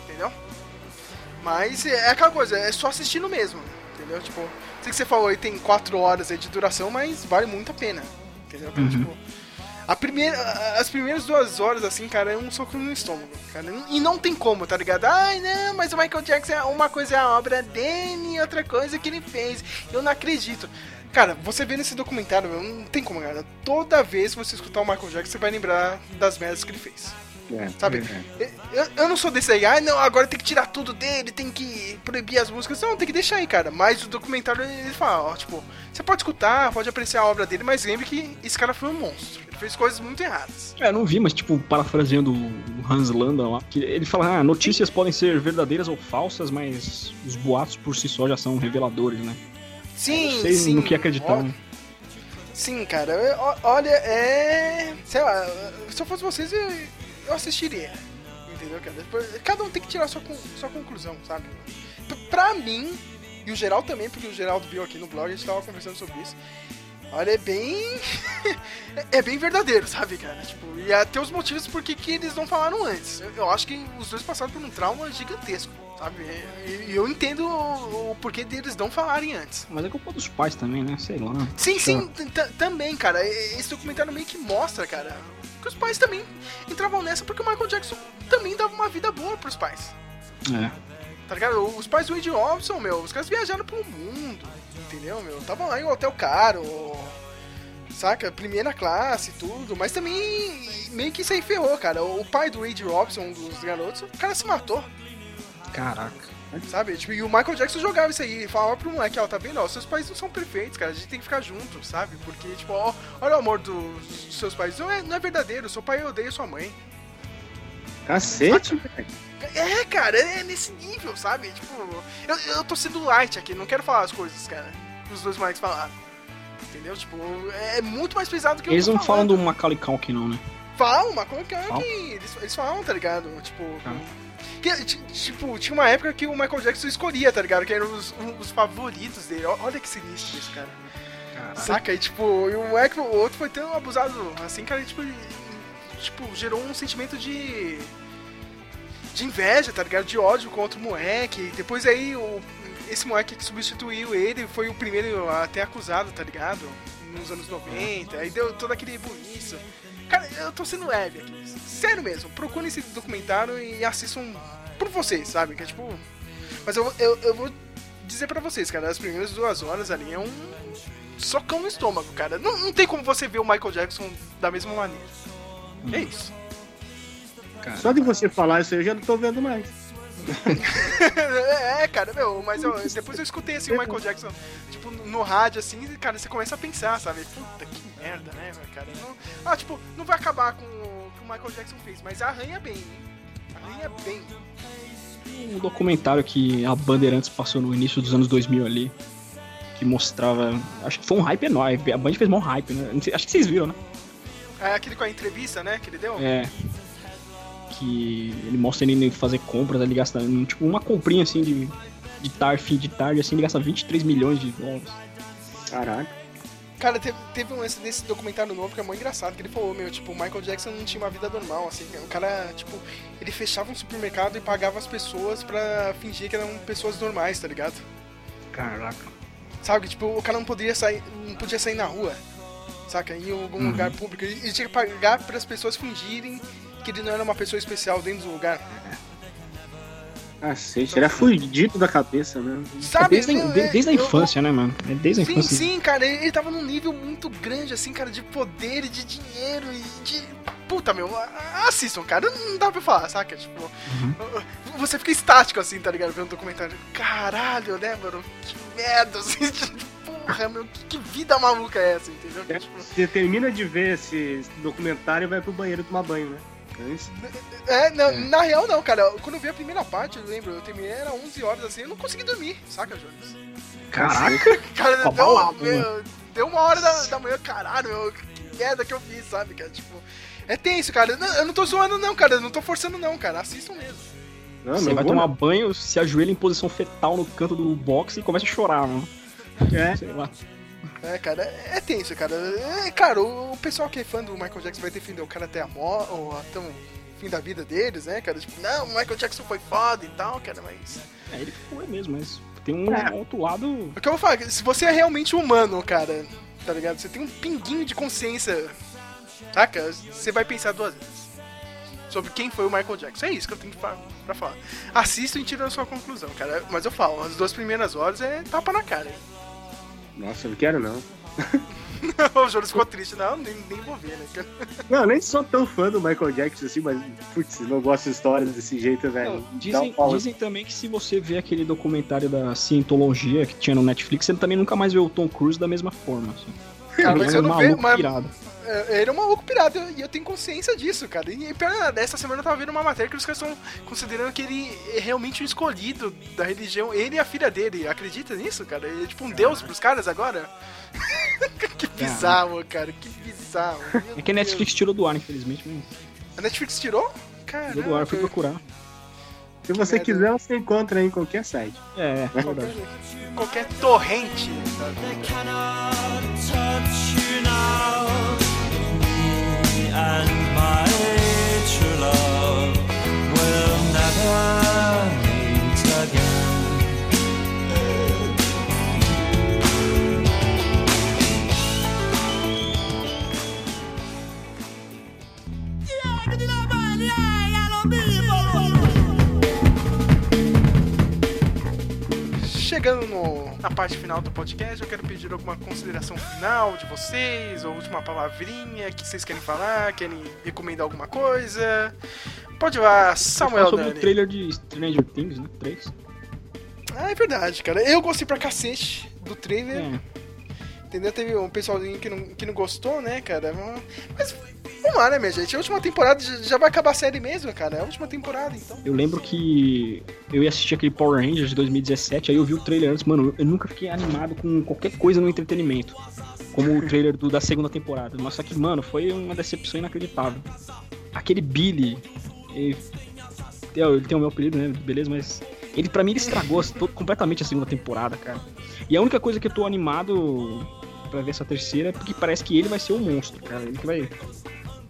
entendeu? Mas é aquela coisa, é só assistindo mesmo, entendeu? Tipo, sei que você falou aí tem 4 horas aí de duração, mas vale muito a pena, entendeu? Cara, Tipo, a primeira, as primeiras duas horas, assim, cara, é um soco no estômago, cara. E não tem como, tá ligado? Ai, não, mas o Michael Jackson, é uma coisa é a obra dele e outra coisa é que ele fez. Eu não acredito. Cara, você vê nesse documentário, meu, não tem como, cara. Toda vez que você escutar o Michael Jackson, você vai lembrar das merdas que ele fez. É, Sabe? é. Eu, eu não sou desse aí, ah, não, agora tem que tirar tudo dele, tem que proibir as músicas. Não, tem que deixar aí, cara. Mas o documentário ele fala, ó, tipo, você pode escutar, pode apreciar a obra dele, mas lembre que esse cara foi um monstro. Ele fez coisas muito erradas. É, não vi, mas tipo, parafraseando o Hans Landa lá, que ele fala, ah, notícias podem ser verdadeiras ou falsas, mas os boatos por si só já são reveladores, né? Sim, Não sei sim. no que acreditar. Ó- né? Sim, cara, eu- olha, é. Sei lá, se eu fosse vocês, eu, eu assistiria. Entendeu, cara? Cada um tem que tirar sua, sua conclusão, sabe? Pra mim, e o Geraldo também, porque o Geraldo viu aqui no blog, a gente tava conversando sobre isso. Olha, é bem. é- bem verdadeiro, sabe, cara? Tipo, e até os motivos por que eles não falaram antes. Eu, eu acho que os dois passaram por um trauma gigantesco, sabe? E e eu entendo o, o porquê deles não falarem antes. Mas é culpa dos pais também, né? Sei lá. Sim, sim, também, cara. Esse documentário meio que mostra, cara, que os pais também entravam nessa porque o Michael Jackson também dava uma vida boa pros pais. É. Tá ligado? Os pais do Wade Robson, meu, os caras viajaram pro mundo, entendeu, meu? Estavam lá em um hotel caro, saca? Primeira classe e tudo, mas também meio que isso aí ferrou, cara. O pai do Wade Robson, um dos garotos, o cara se matou. Caraca. Sabe? Tipo, e o Michael Jackson jogava isso aí, ele falava pro moleque, ó, tá vendo? Ó, seus pais não são perfeitos, cara, a gente tem que ficar junto, sabe? Porque, tipo, ó, olha o amor dos, dos seus pais, não é, não é verdadeiro, seu pai odeia sua mãe. Cacete, velho. É, cara, é nesse nível, sabe? Tipo, eu, eu tô sendo light aqui, não quero falar as coisas, cara, que os dois moleques falaram. Entendeu? Tipo, é muito mais pesado que Eles não falam do Macaulay Culkin, não, né? Falam, é que eles, eles falam, tá ligado? Tipo. Ah. Tipo, tinha uma época que o Michael Jackson escolhia, tá ligado? Que eram os, os favoritos dele. Olha que sinistro isso, cara. Saca? E tipo, e o, moleque- o outro foi tão abusado assim, cara, e, tipo, e- tipo, gerou um sentimento de. de inveja, tá ligado? De ódio contra o moleque. Depois aí, o, esse moleque que substituiu ele foi o primeiro a ter acusado, tá ligado? Nos anos 90. Aí deu todo aquele buliço. Cara, eu tô sendo leve aqui. Sério mesmo, procurem esse documentário e assistam por vocês, sabe? Que é tipo. Mas eu, eu, eu vou dizer pra vocês, cara, as primeiras duas horas ali é um socão no estômago, cara. Não, não tem como você ver o Michael Jackson da mesma maneira. É isso. Só de você falar isso aí eu já não tô vendo mais. é, cara, meu, mas eu- depois eu escutei assim o Michael Jackson, tipo, no rádio, assim, e, cara, você começa a pensar, sabe? Puta que merda, né, cara? Não, ah, tipo, não vai acabar com o que o Michael Jackson fez, mas arranha bem, hein? Arranha bem. Um documentário que a Bandeirantes passou no início dos anos 2000 ali, que mostrava. Acho que foi um hype enorme. A Band fez mó hype, né? Acho que vocês viram, né? É aquele com a entrevista, né, que ele deu? É. Que ele mostra ele indo fazer compras, ele gasta tipo uma comprinha assim de, de tarde, fim de tarde, assim, ele gasta 23 milhões de dólares. Caraca. Cara, teve, teve um lance desse documentário novo que é muito engraçado, que ele falou, meu, tipo, o Michael Jackson não tinha uma vida normal, assim, o cara, tipo, ele fechava um supermercado e pagava as pessoas pra fingir que eram pessoas normais, tá ligado? Caraca. Sabe, tipo, o cara não poderia sair, não podia sair na rua, saca, em algum Uhum. lugar público, ele tinha que pagar para as pessoas fingirem que ele não era uma pessoa especial dentro do lugar. Cacete, ele é fudido da cabeça, né? É Sabe? desde, a- meu, de- é- desde a eu- infância, né, mano? É desde a Sim, infância. sim, cara, ele, ele tava num nível muito grande, assim, cara, de poder e de dinheiro e de. Puta, meu, assistam, cara, não dá pra falar, saca? Tipo, Uhum. você fica estático, assim, tá ligado? Vendo o documentário. Caralho, né, mano? Que merda, assim, porra, meu, que, que vida maluca é essa, entendeu? Que, tipo, Você termina de ver esse documentário e vai pro banheiro tomar banho, né? É isso? é, não, na real, não, cara, quando eu vi a primeira parte, eu lembro, eu terminei, era 11 horas, assim, eu não consegui dormir, saca, Jones? Caraca! Cara, Tá deu, balado, meu, deu uma hora da, da manhã, caralho, meu, que merda que eu fiz, sabe, cara? Tipo, é tenso, cara. Não, eu não tô zoando, não, cara. Eu não tô forçando, não, cara. Assistam mesmo. Não, Você vai vou, tomar banho, se ajoelha em posição fetal no canto do box e começa a chorar, mano. É. Sei lá. É, cara, é, é tenso, cara. É, cara, o, o pessoal que é fã do Michael Jackson vai defender o cara até a morte, ou até o fim da vida deles, né, cara? Tipo, não, o Michael Jackson foi foda e tal, cara, mas. É, ele foi mesmo, mas tem um É. outro lado. O que eu vou falar, se você é realmente humano, cara, tá ligado? Você tem um pinguinho de consciência, saca? Você vai pensar duas vezes sobre quem foi o Michael Jackson. É isso que eu tenho pra, pra falar. Assistam e tirem a sua conclusão, cara. Mas eu falo, as duas primeiras horas é tapa na cara. hein? Nossa, eu não quero não. o Jonas ficou triste. Não, nem, nem vou ver, né? Não, eu nem sou tão fã do Michael Jackson assim, mas, putz, não gosto de histórias desse jeito, velho. Não, Dá um dizem, dizem também que se você vê aquele documentário da cientologia que tinha no Netflix, você também nunca mais vê o Tom Cruise da mesma forma. Assim. Cara, mas é eu um não vejo. Mas, é, ele é um maluco pirata e eu tenho consciência disso, cara. E pior, essa semana eu tava vendo uma matéria que os caras estão considerando que ele é realmente o escolhido da religião. Ele e a filha dele. Acredita nisso, cara? Ele é tipo um deus pros caras agora? que bizarro, cara. Que bizarro. Meu É que a Netflix tirou do ar, infelizmente, mas. A Netflix tirou? Cara. tirou do ar, eu fui procurar. Se você quiser, você encontra aí em qualquer site. É, é verdade. Qualquer torrente. sabe? And my true love will never Chegando no- na parte final do podcast, eu quero pedir alguma consideração final de vocês, ou última palavrinha que vocês querem falar, querem recomendar alguma coisa. Pode ir lá, Samuel sobre Dani. o trailer de Stranger Things, né? 3. Ah, é verdade, cara. Eu gostei pra cacete do trailer. É. Entendeu? Teve um pessoalzinho que não, que não gostou, né, cara? Mas vamos lá, né, minha gente? A última temporada já vai acabar a série mesmo, cara. É a última temporada, então. Eu lembro que eu ia assistir aquele Power Rangers de 2017, aí eu vi o trailer antes, mano, eu nunca fiquei animado com qualquer coisa no entretenimento. Como o trailer do- da segunda temporada. Mas só que, mano, foi uma decepção inacreditável. Aquele Billy. Ele, ele tem o meu apelido, né? Beleza, mas. Ele, pra mim, ele estragou completamente a segunda temporada, cara. E a única coisa que eu tô animado pra ver essa terceira é porque parece que ele vai ser o monstro, cara. Ele que vai.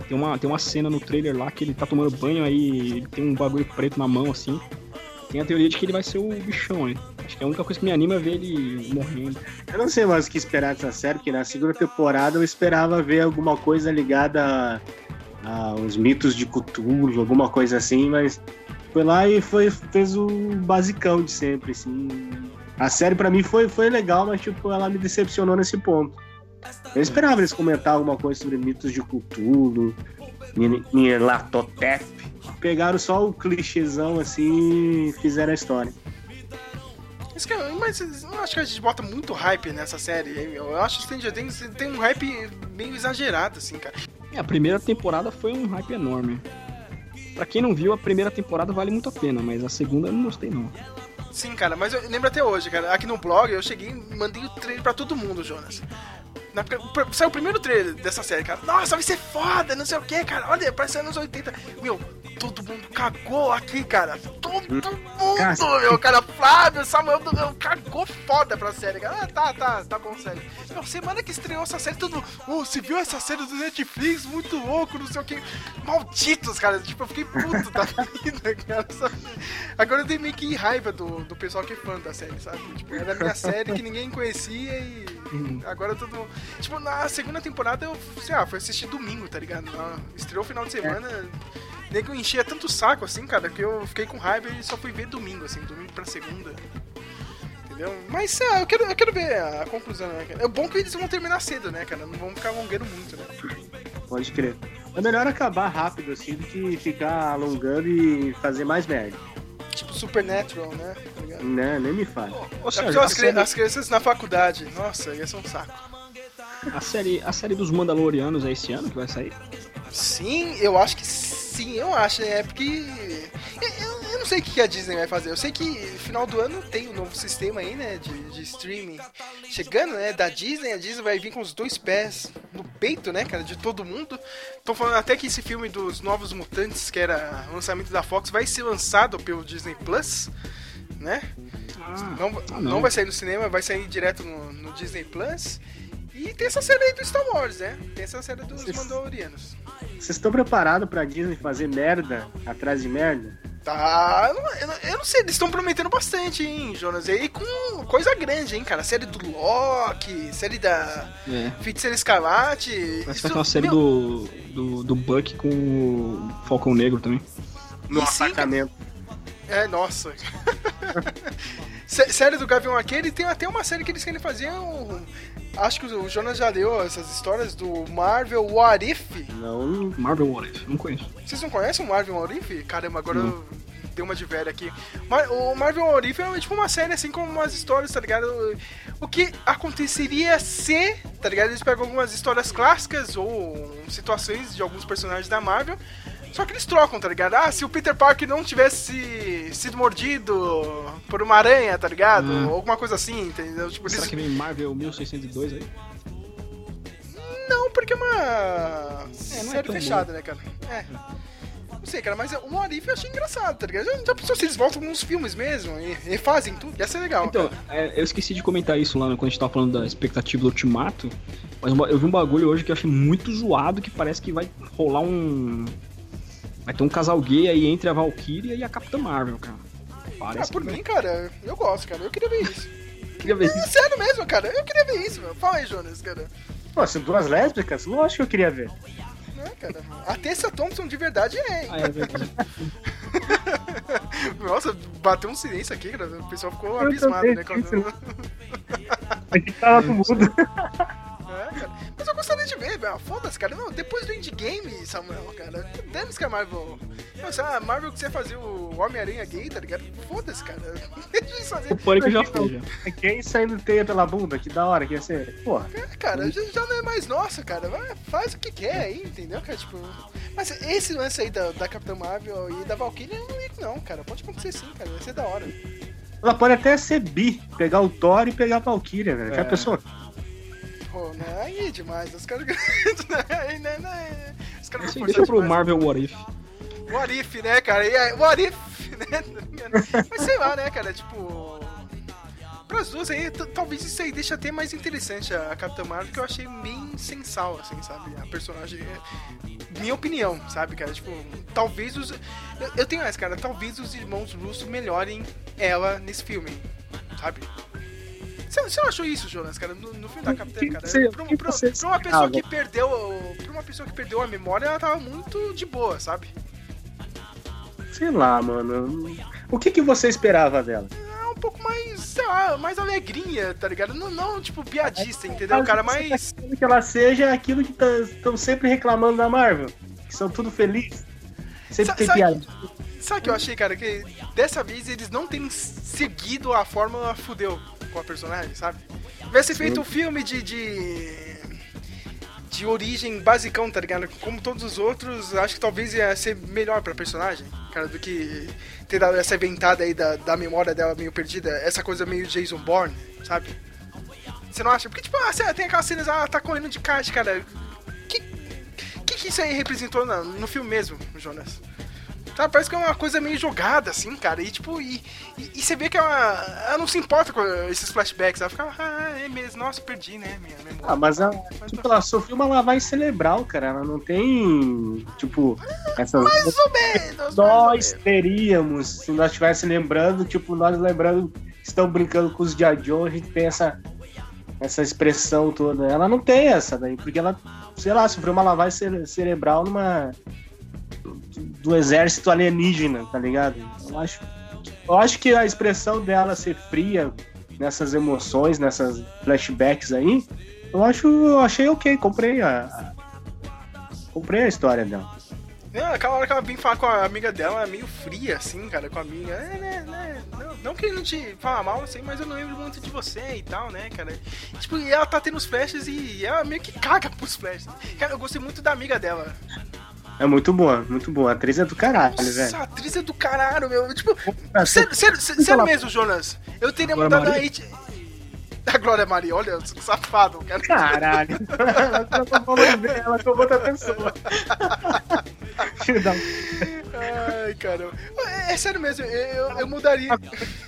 Tem uma, tem uma cena no trailer lá que ele tá tomando banho, aí tem um bagulho preto na mão, assim. Tem a teoria de que ele vai ser o bichão, né? Acho que a única coisa que me anima é ver ele morrendo. Eu não sei mais o que esperar dessa série, porque na segunda temporada eu esperava ver alguma coisa ligada a, aos mitos de Cthulhu, alguma coisa assim, mas foi lá e foi, fez o basicão de sempre, assim. A série pra mim foi, foi legal, mas tipo, ela me decepcionou nesse ponto. Eu esperava eles comentar alguma coisa sobre mitos de Cthulhu, Latotep. Pegaram só o clichêzão assim e fizeram a história. Isso que eu, mas eu acho que a gente bota muito hype nessa série. Eu acho que Stranger Things tem um hype meio exagerado, assim, cara. É, a primeira temporada foi um hype enorme. Pra quem não viu, a primeira temporada vale muito a pena, mas a segunda eu não gostei não. Sim, cara, mas eu lembro até hoje, cara. Aqui no blog eu cheguei e mandei o trailer pra todo mundo, Jonas. Na, saiu o primeiro trailer dessa série, cara. Nossa, vai ser foda, não sei o que, cara. Olha, parece anos 80. Meu, todo mundo cagou aqui, cara. Todo mundo, Cara, meu, cara. Flávio, Samuel, meu, cagou foda pra série, cara. Ah, tá, tá, tá bom, sério. Meu, semana que estreou essa série, todo mundo. Oh, você viu essa série do Netflix? Muito louco, não sei o que. Malditos, cara. Tipo, eu fiquei puto da vida, cara. sabe? Agora eu dei meio que raiva do, do pessoal que é fã da série, sabe? Tipo, era a minha série que ninguém conhecia e agora todo mundo. Tipo, na segunda temporada eu, sei lá, fui assistir domingo, tá ligado? Na- Estreou final de semana. Nem que eu enchia tanto o saco assim, cara, que eu fiquei com raiva e só fui ver domingo, assim, domingo pra segunda. Entendeu? Mas sei lá, eu quero, eu quero ver a conclusão, né? cara? É bom que eles vão terminar cedo, né, cara? Não vão ficar alongando muito, né? Pode crer. É melhor acabar rápido assim do que ficar alongando e fazer mais merda. Tipo Supernatural, né? Tá ligado? Né? Nem me fale. Ô, Já Sérgio, pensou a as, cri- série, as crianças na faculdade? Nossa, ia ser um saco. A, série, a série dos Mandalorianos é esse ano que vai sair? Sim, eu acho que sim, eu acho, é porque. Eu, eu- não sei o que a Disney vai fazer. Eu sei que final do ano tem um novo sistema aí, né? De, de streaming chegando, né? Da Disney. A Disney vai vir com os dois pés no peito, né, cara? De todo mundo. Tô falando até que esse filme dos Novos Mutantes, que era o lançamento da Fox, vai ser lançado pelo Disney Plus, né? Ah, Não, Ah, não. não. vai sair no cinema, vai sair direto no, no Disney Plus. E tem essa série aí do Star Wars, né? Tem essa série dos Vocês- Mandalorianos. Vocês estão preparados pra Disney fazer merda atrás de merda? Tá, eu não, eu não- eu não sei, eles estão prometendo bastante, hein, Jonas? E com coisa grande, hein, cara? Série do Loki, série da é. Feiticeira Escarlate. Parece que isso- vai ter uma série meu, do, do, do Buck com o Falcão Negro também. No atacamento. É, nossa. Sé- série do Gavião Arqueiro e tem até uma série que eles querem fazer. Um, acho que o Jonas já leu essas histórias do Marvel What If. Não. Marvel What If, não conheço. Vocês não conhecem o Marvel What If? Caramba, agora eu deu uma de velho aqui. O Marvel What If é tipo uma série assim como umas histórias, tá ligado? O que aconteceria se, tá ligado? Eles pegam algumas histórias clássicas ou situações de alguns personagens da Marvel. Só que eles trocam, tá ligado? Ah, se o Peter Parker não tivesse sido mordido por uma aranha, tá ligado? Ou alguma coisa assim, entendeu? Tipo, Será eles... que vem Marvel 1602 aí? Não, porque é uma É, não é série tão fechada, né, cara? É. Não sei, cara, mas o Arif eu achei engraçado, tá ligado? Já, já pensou se eles voltam uns filmes mesmo e, e fazem tudo? Ia ser legal, Então, é, eu esqueci de comentar isso lá quando a gente tava falando da expectativa do Ultimato, mas eu vi um bagulho hoje que eu achei muito zoado, que parece que vai rolar um... Vai ter um casal gay aí entre a Valkyria e a Capitã Marvel, cara. Ah, Parece por que vai- mim, cara, eu gosto, cara. Eu queria ver isso. Queria ver É isso. sério mesmo, cara. Eu queria ver isso, meu. Fala aí, Jonas, cara. Pô, são duas lésbicas? Lógico que eu queria ver. É, cara. A Tessa Thompson de verdade é, hein? Ah, é verdade. Nossa, bateu um silêncio aqui, cara. O pessoal ficou Eu abismado, né? Quando... isso. Aqui tava todo mundo. É. Mas eu gostaria de ver, velho. Foda-se, cara. Não, depois do Endgame, Samuel, cara. Dane-se que a Marvel. Nossa, a Marvel quiser fazer o Homem-Aranha gay, tá ligado? Foda-se, cara. Deixa eles fazer. O pânico já foi, já. Quem saindo teia pela bunda? Que da hora que ia ser. Porra. É, cara, já, já não é mais nossa, cara. Vai, faz o que quer aí, entendeu, cara? Tipo. Mas esse lance aí da, da Capitã Marvel e da Valkyrie eu não ligo, não, cara. Pode acontecer sim, cara. Vai ser da hora. Ela pode até ser bi, pegar o Thor e pegar a Valkyria, velho. Já É. pensou? Né? Aí é demais. Os caras. né, né, né, Os caras Assim, deixa pro demais. Marvel What If. What if, né, cara? E aí, what if, né? Mas sei lá, né, cara? Tipo. Pras duas aí, talvez isso aí deixe até mais interessante a Capitã Marvel, que eu achei bem sensal, assim, sabe? A personagem. Minha opinião, sabe, cara? Tipo, talvez os. Eu, eu tenho essa, cara. Talvez os irmãos Russo melhorem ela nesse filme, sabe? Você, você não achou isso, Jonas, cara? No, no filme da Capitã, cara? você- pra, pra- você pra uma pessoa esperava? que perdeu. Pra uma pessoa que perdeu a memória, ela tava muito de boa, sabe? Sei lá, mano. O que, que você esperava dela? é um pouco mais, sei lá, mais alegrinha, tá ligado? Não, não tipo, piadista, entendeu, cara? Tá Mas. querendo que ela seja aquilo que estão sempre reclamando da Marvel. Que são tudo felizes. Sempre Sa- tem sabe- piada. Sabe o que eu achei, cara? Que dessa vez eles não têm seguido a fórmula fudeu com a personagem, sabe? Tivesse feito um filme de. de... De origem basicão, tá ligado? Como todos os outros, acho que talvez ia ser melhor pra personagem, cara, do que ter dado essa inventada aí da, da memória dela meio perdida, essa coisa meio Jason Bourne, sabe? Você não acha? Porque, tipo, ah, tem aquelas cenas, ah, ela tá correndo de kart, cara. Que, que que isso aí representou na- no filme mesmo, Jonas? Sabe, parece que é uma coisa meio jogada, assim, cara. E tipo, e, e, e você vê que ela, ela não se importa com esses flashbacks. Ela fica, ah, é mesmo, nossa, perdi, né, minha memória. Ah, mas ela, Mas tipo, ela sofreu uma lavagem cerebral, cara. Ela não tem, tipo, essas... Mais ou menos, ou Nós menos. teríamos, se nós estivéssemos lembrando, tipo, nós lembrando, estão brincando com os Dia Joe, a gente tem essa, essa expressão toda. Ela não tem essa daí, porque ela, sei lá, sofreu uma lavagem cere- cerebral numa. Do exército alienígena, tá ligado? Eu acho, eu acho que a expressão dela ser fria nessas emoções, nessas flashbacks aí, eu acho, eu achei ok, comprei a. a- comprei a história dela. Não, aquela hora que ela vem falar com a amiga dela, é meio fria, assim, cara, com a amiga. É, né, né, não, não querendo te falar mal, assim, mas eu não lembro muito de você e tal, né, cara. Tipo, e ela tá tendo os flashes e ela meio que caga pros flashes. Cara, eu gostei muito da amiga dela. É muito boa, muito boa. A atriz é do caralho, Nossa, velho. a atriz é do caralho, meu. Tipo, Ah, sério, sério, sério, sério mesmo, Jonas. Eu teria Glória mudado a Maria? It. A Glória Maria, olha, eu sou safado, cara. Caralho. ela tá falando dela com outra pessoa. Da Ai, caramba. É, é sério mesmo, eu, eu mudaria.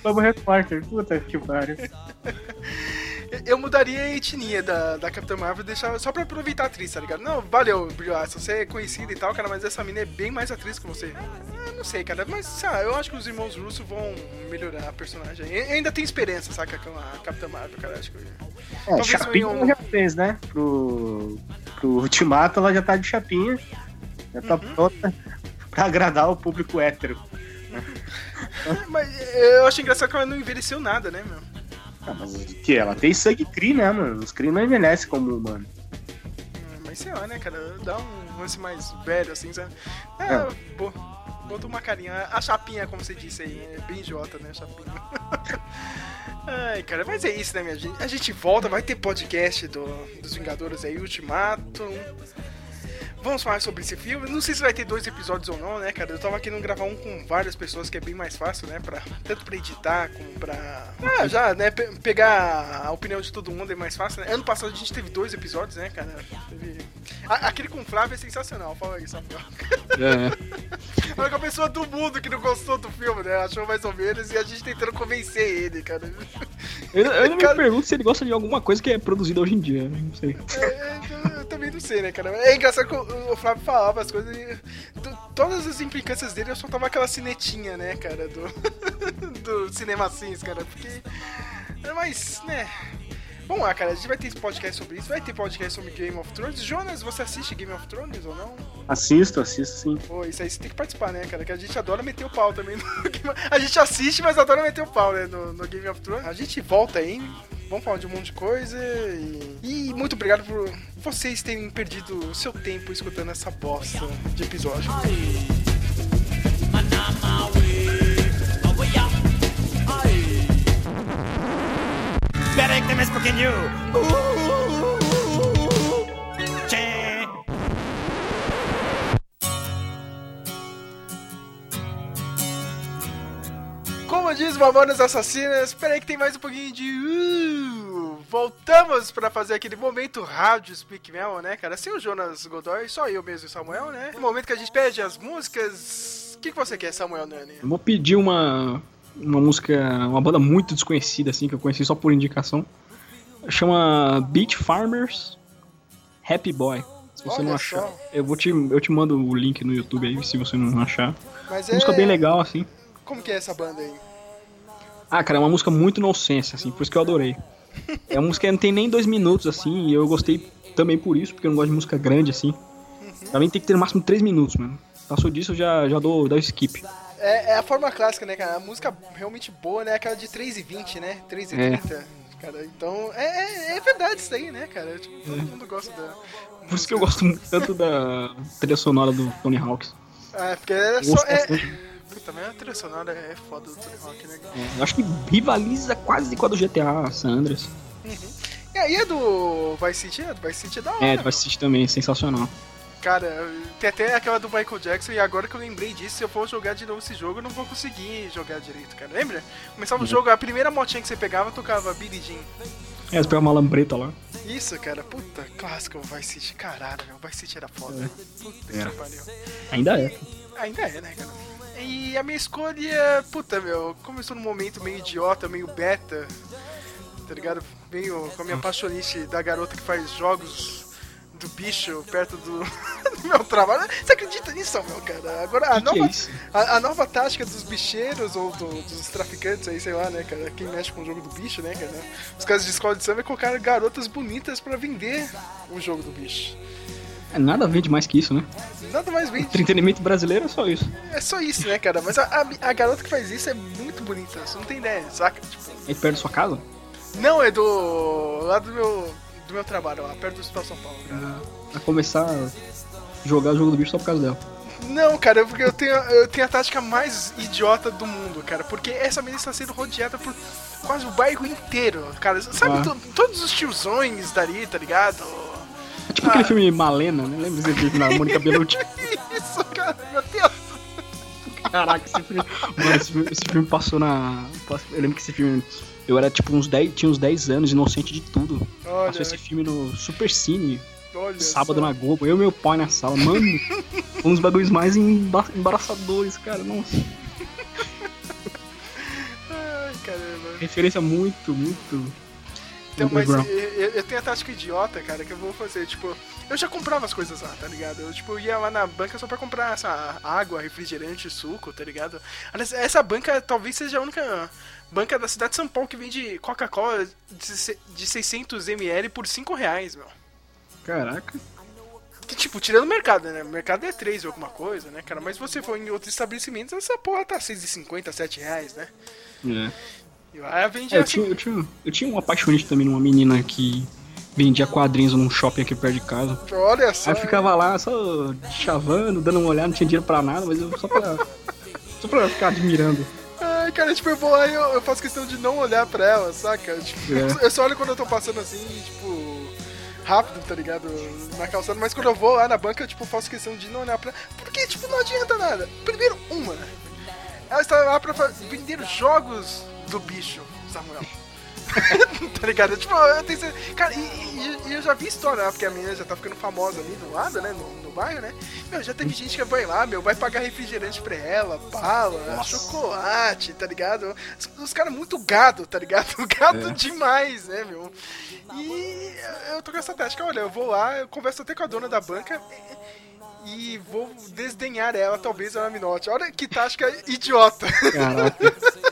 Globo Repórter. Puta que pariu. Eu mudaria a etnia da, da Capitã Marvel deixar, só pra aproveitar a atriz, tá ligado? Não, valeu, Brie Larson, você é conhecida e tal, cara, mas essa mina é bem mais atriz que você. Ah, não sei, cara, mas sei lá, eu acho que os irmãos Russo vão melhorar a personagem. E- ainda tem esperança, saca, com a Capitã Marvel, cara, acho que... É, chapinha um- já fez, né? Pro, pro Ultimato ela já tá de chapinha. Já tá Uhum. pronta pra agradar o público hétero. Mas eu acho engraçado que ela não envelheceu nada, né, meu? Ah, mas que ela tem sangue Kree, né, mano? Os Kree não envelhecem como humano. Hum, Mas sei lá, né, cara, dá um... Lance mais velho, assim, sabe? É, bo- botou uma carinha. A chapinha, como você disse aí, é bem idiota, né? A chapinha. Ai, cara, mas é isso, né, minha gente? A gente volta, vai ter podcast do, dos Vingadores aí, Ultimato. Vamos falar sobre esse filme. Não sei se vai ter dois episódios ou não, né, cara? Eu tava querendo gravar um com várias pessoas, que é bem mais fácil, né? Pra, tanto pra editar como pra. Ah, já, né? pe- pegar a opinião de todo mundo é mais fácil, né? Ano passado a gente teve dois episódios, né, cara? Teve... A- aquele com o Flávio é sensacional, fala aí, Samuel. É. A única pessoa do mundo que não gostou do filme, né? Achou mais ou menos e a gente tentando convencer ele, cara. Eu, eu me Cara- pergunto se ele gosta de alguma coisa que é produzida hoje em dia. né? Não sei. É, é, sei, né, cara? É engraçado que o, Flávio falava as coisas e. to- todas as implicâncias dele eu soltava aquela cinetinha, né, cara? Do. do Cinema Sims, cara. Porque. é, Mas, né. Vamos lá, cara. A gente vai ter podcast sobre isso. Vai ter podcast sobre Game of Thrones. Jonas, você assiste Game of Thrones ou não? Assisto, assisto sim. Pô, isso aí você tem que participar, né, cara? Que a gente adora meter o pau também. No... Game- A gente assiste, mas adora meter o pau, né? No, no Game of Thrones. A gente volta aí. Vamos falar de um monte de coisa. E, e muito obrigado por vocês terem perdido o seu tempo escutando essa bosta de episódio. Espera aí que tem mais um pouquinho. Uh. Como diz Mamonas Assassinas, espera aí que tem mais um pouquinho de. Uh, voltamos pra fazer aquele momento rádio Speak Mel, né, cara? Sem o Jonas Godoy, só eu mesmo e o Samuel, né? No momento que a gente pede as músicas. O que, que você quer, Samuel Nani? Eu vou pedir uma, uma música, uma banda muito desconhecida, assim, que eu conheci só por indicação. Chama Beach Farmers Happy Boy. Se você Olha não só. achar, eu, vou te, eu te mando o link no YouTube aí, se você não achar. Mas é. Música bem legal, assim. Como que é essa banda aí? Ah, cara, é uma música muito nonsense, assim, por isso que eu adorei. É uma música que não tem nem dois minutos, assim, e eu gostei também por isso, porque eu não gosto de música grande, assim. Pra mim tem que ter no máximo três minutos, mano. Passou disso, eu já, já dou, dou skip. É, é a forma clássica, né, cara? A música realmente boa, né? Aquela de 3,20, né? 3,30. Cara, então. É, é, é verdade isso aí, né, cara? Tipo, todo mundo gosta da. Por isso que eu gosto muito tanto da trilha sonora do Tony Hawks. Ah, porque é só. É... mas a trilha sonora é foda do Tony Hawk, né? É, eu acho que rivaliza quase com a do GTA San Andreas. E aí é do Vice City? É do Vice City é da hora. É, meu. vai assistir também, sensacional. Cara, tem até aquela do Michael Jackson, e agora que eu lembrei disso, se eu for jogar de novo esse jogo, eu não vou conseguir jogar direito, cara. Lembra? Começava o jogo, a primeira motinha que você pegava tocava Billie Jean. É, você pega uma lambreta lá. Isso, cara, puta, clássico o Vice City. Caralho, meu, o Vice City era foda. Puta Era. que pariu. Ainda é. Ainda é, né, cara? E a minha escolha, puta, meu, como eu estou num momento meio idiota, meio beta, tá ligado? Meio com a minha paixonice da garota que faz jogos do bicho perto do, do meu trabalho. Você acredita nisso, meu, cara? Agora, a Que que é nova, isso? a, a nova tática dos bicheiros ou do- dos traficantes aí, sei lá, né, cara? Quem mexe com o jogo do bicho, né, cara? Os caras de escola de samba é colocar garotas bonitas pra vender o jogo do bicho. É, nada vende mais que isso, né? Nada mais bem Entretenimento brasileiro é só isso. É só isso, né, cara? Mas a, a, a garota que faz isso é muito bonita, você não tem ideia, saca? Tipo, Aí perto da sua casa? não, é do. lá do meu. Do meu trabalho, lá perto do Hospital São Paulo, cara. Vai começar a jogar o jogo do bicho só por causa dela. Não, cara, porque eu tenho, eu tenho a tática mais idiota do mundo, cara. Porque essa menina está sendo rodeada por quase o bairro inteiro, cara. Sabe, Ah. to- todos os tiozões dali, tá ligado? É tipo aquele filme Malena, né? Lembra desse filme da Mônica Bellucci? Isso, cara, meu Deus. Caraca, esse filme. Mano, esse filme, esse filme passou na. Eu lembro que esse filme. Eu era tipo uns 10, tinha uns 10 anos, inocente de tudo. Olha, Passou esse filme no Super Cine, olha. sábado só. na Globo. Eu e meu pai na sala. Mano, um dos bagulhos mais emba embaraçadores, cara. Nossa. Ai, caramba. Referência muito, muito. Então, mas eu, eu- tenho a tática idiota, cara, que eu vou fazer, tipo, eu já comprava as coisas lá, tá ligado? Eu, tipo, ia lá na banca só pra comprar essa água, refrigerante, suco, tá ligado? Essa banca talvez seja a única banca da cidade de São Paulo que vende Coca-Cola de, se- de 600ml por 5 reais, meu. Caraca. Que, tipo, tirando o mercado, né? O mercado é 3 ou alguma coisa, né, cara? Mas se você for em outros estabelecimentos, essa porra tá 6,50, 7 reais, né? É. E lá vende É, eu, assim. tinha, eu, tinha, eu tinha um apaixonante também numa menina que vendia quadrinhos num shopping aqui perto de casa. Olha só. Aí eu ficava lá só chavando, dando uma olhada, não tinha dinheiro pra nada, mas eu só pra, só pra ficar admirando. Ai, cara, tipo, eu vou lá e eu, eu faço questão de não olhar pra ela, saca? Tipo, É. Eu só olho quando eu tô passando assim, tipo, rápido, tá ligado? Na calçada, mas quando eu vou lá na banca, tipo, eu faço questão de não olhar pra Porque, tipo, não adianta nada. Primeiro, uma, ela está lá pra vender jogos do bicho, Samuel. tá ligado? Tipo, eu tenho certeza. Cara, e, e- e eu já vi história, né? porque a menina já tá ficando famosa ali do lado, né? No, no bairro, né? Meu, já teve gente que vai lá, meu, vai pagar refrigerante pra ela, bala, chocolate, tá ligado? Os, os caras muito gado, tá ligado? Gado demais, né, meu? E eu tô com essa tática, olha, eu vou lá, eu converso até com a dona da banca e vou desdenhar ela, talvez ela me note. Olha que tática idiota. Caraca.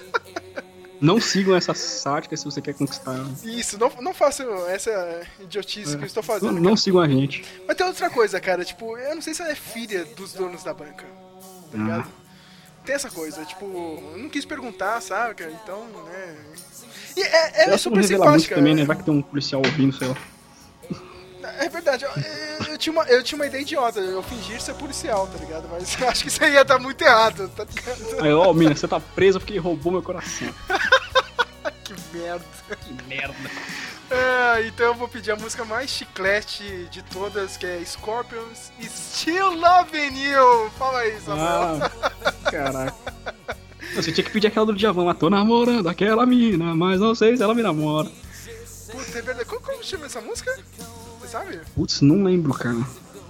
Não sigam essa sática se você quer conquistar. Isso, não, não façam essa idiotice que eu estou Não, fazendo. não sigam a gente. Mas tem outra coisa, cara, tipo, eu não sei se ela é filha dos donos da banca. Tá ligado? Tem essa coisa, tipo, eu não quis perguntar, sabe, cara? Então, né. E é, ela é não super revela muito simpática. também, né? Vai que tem um policial ouvindo, sei lá. É verdade, eu tinha uma, eu tinha uma ideia idiota, eu fingir ser policial, tá ligado? Mas eu acho que isso aí ia dar muito errado, tá ligado? Aí, ó, mina, você tá presa porque roubou meu coração. Que merda. Que merda. É, então eu vou pedir a música mais chiclete de todas, que é Scorpions Still Loving You. Fala aí, Samuel. Ah, caraca. Você tinha que pedir aquela do Djavan lá. Tô namorando aquela mina, mas não sei se ela me namora. É verdade. Como, como chama essa música? Você sabe? Putz, não lembro, cara.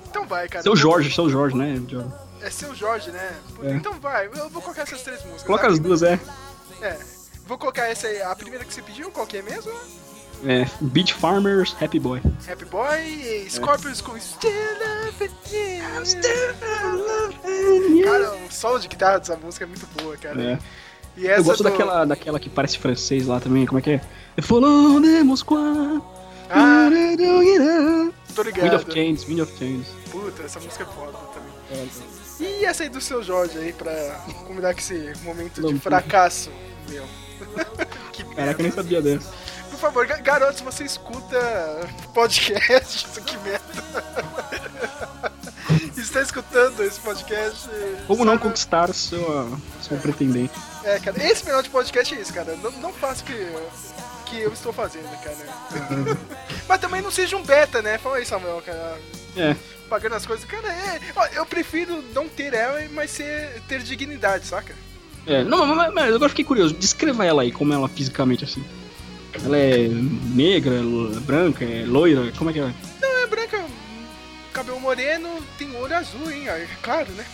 Então vai, cara. Seu Jorge, seu Jorge, né? É seu Jorge, né? É. Então vai, eu vou colocar essas três músicas. Coloca A as duas, é. É. Vou colocar essa aí, a primeira que você pediu, qual que é mesmo? É, Beach Farmers, Happy Boy. Happy Boy e Scorpions com Still Loving You. Cara, o solo de guitarra dessa música é muito boa, cara. É. Eu gosto do... daquela, daquela que parece francês lá também, como é que é? Follow de Moscou. Ah, Wind tô ligado. of Chains, Wind of Chains. Puta, essa música é foda também. E essa aí do seu Jorge aí pra combinar com esse momento de Não, fracasso meu. que Caraca, eu merda. nem sabia dessa. Por favor, ga- garoto, se você escuta podcast, que merda. Está escutando esse podcast. Como não conquistar o seu, seu pretendente? É, cara, esse final de podcast é isso, cara. Não, não faça o que, que eu estou fazendo, cara. Mas também não seja um beta, né? Fala aí, Samuel, cara. É, Pagando as coisas. Cara, é. eu prefiro não ter ela, mas ser, ter dignidade, saca? é. Não, mas, mas- agora fiquei curioso. Descreva ela aí, como ela fisicamente assim. Ela é negra, branca, é loira, como é que é? Não, é branca, cabelo moreno, tem olho azul, hein? Aí, claro, né?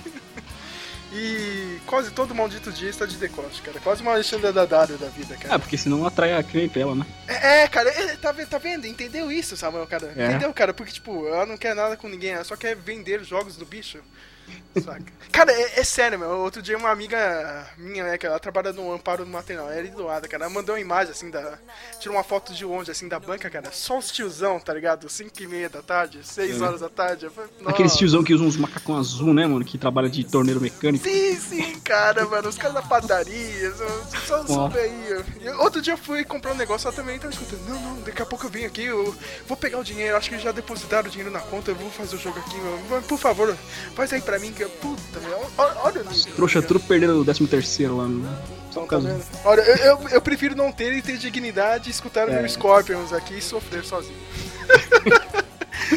e quase todo maldito dia está de decote, cara. Quase uma Alexandra Daddario da vida, Ah, cara. porque senão atrai a clientela, né? É, é, cara, é, tá, tá vendo? Entendeu isso, Samuel, cara? É. Entendeu, cara? Porque, tipo, ela não quer nada com ninguém, ela só quer vender jogos do bicho. Saca? Cara, é, é sério, meu. Outro dia uma amiga minha, né, que ela trabalha no Amparo do Material, ela era idoada, cara. Ela mandou uma imagem, assim, da... Tirou uma foto de longe, assim, da banca, cara. Só os tiozão, tá ligado? 5 e meia da tarde, 6 É. horas da tarde. Falei, Aqueles tiozão que usam uns macacão azul, né, mano? Que trabalha de torneiro mecânico. Sim, sim, cara, mano. Os caras da padaria, só, só aí. Outro dia eu fui comprar um negócio, ela também tava escutando. Não, não, daqui a pouco eu venho aqui, eu vou pegar o dinheiro. Acho que já depositaram o dinheiro na conta, eu vou fazer o jogo aqui, meu. Por favor, faz aí pra mim, que eu. Puta, meu. Olha, olha o nível. Trouxa tudo perdendo o 13 terceiro lá. No... Só causa vendo? Olha, eu, eu, eu prefiro não ter e ter dignidade e escutar o É. meu Scorpions aqui e sofrer sozinho.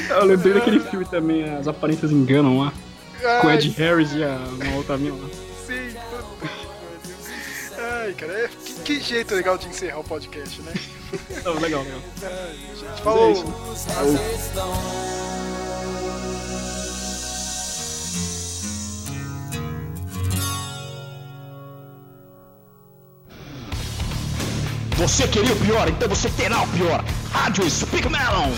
Eu lembrei daquele filme também, As Aparências Enganam lá. Com o Ai, Ed Harris e a uma outra mina lá. Sim. Ai, cara, é- que, que jeito legal de encerrar o podcast, né? Não, legal, legal. Ai, gente, falou. é Você queria o pior, então você terá o pior. Rádio Speak Melon.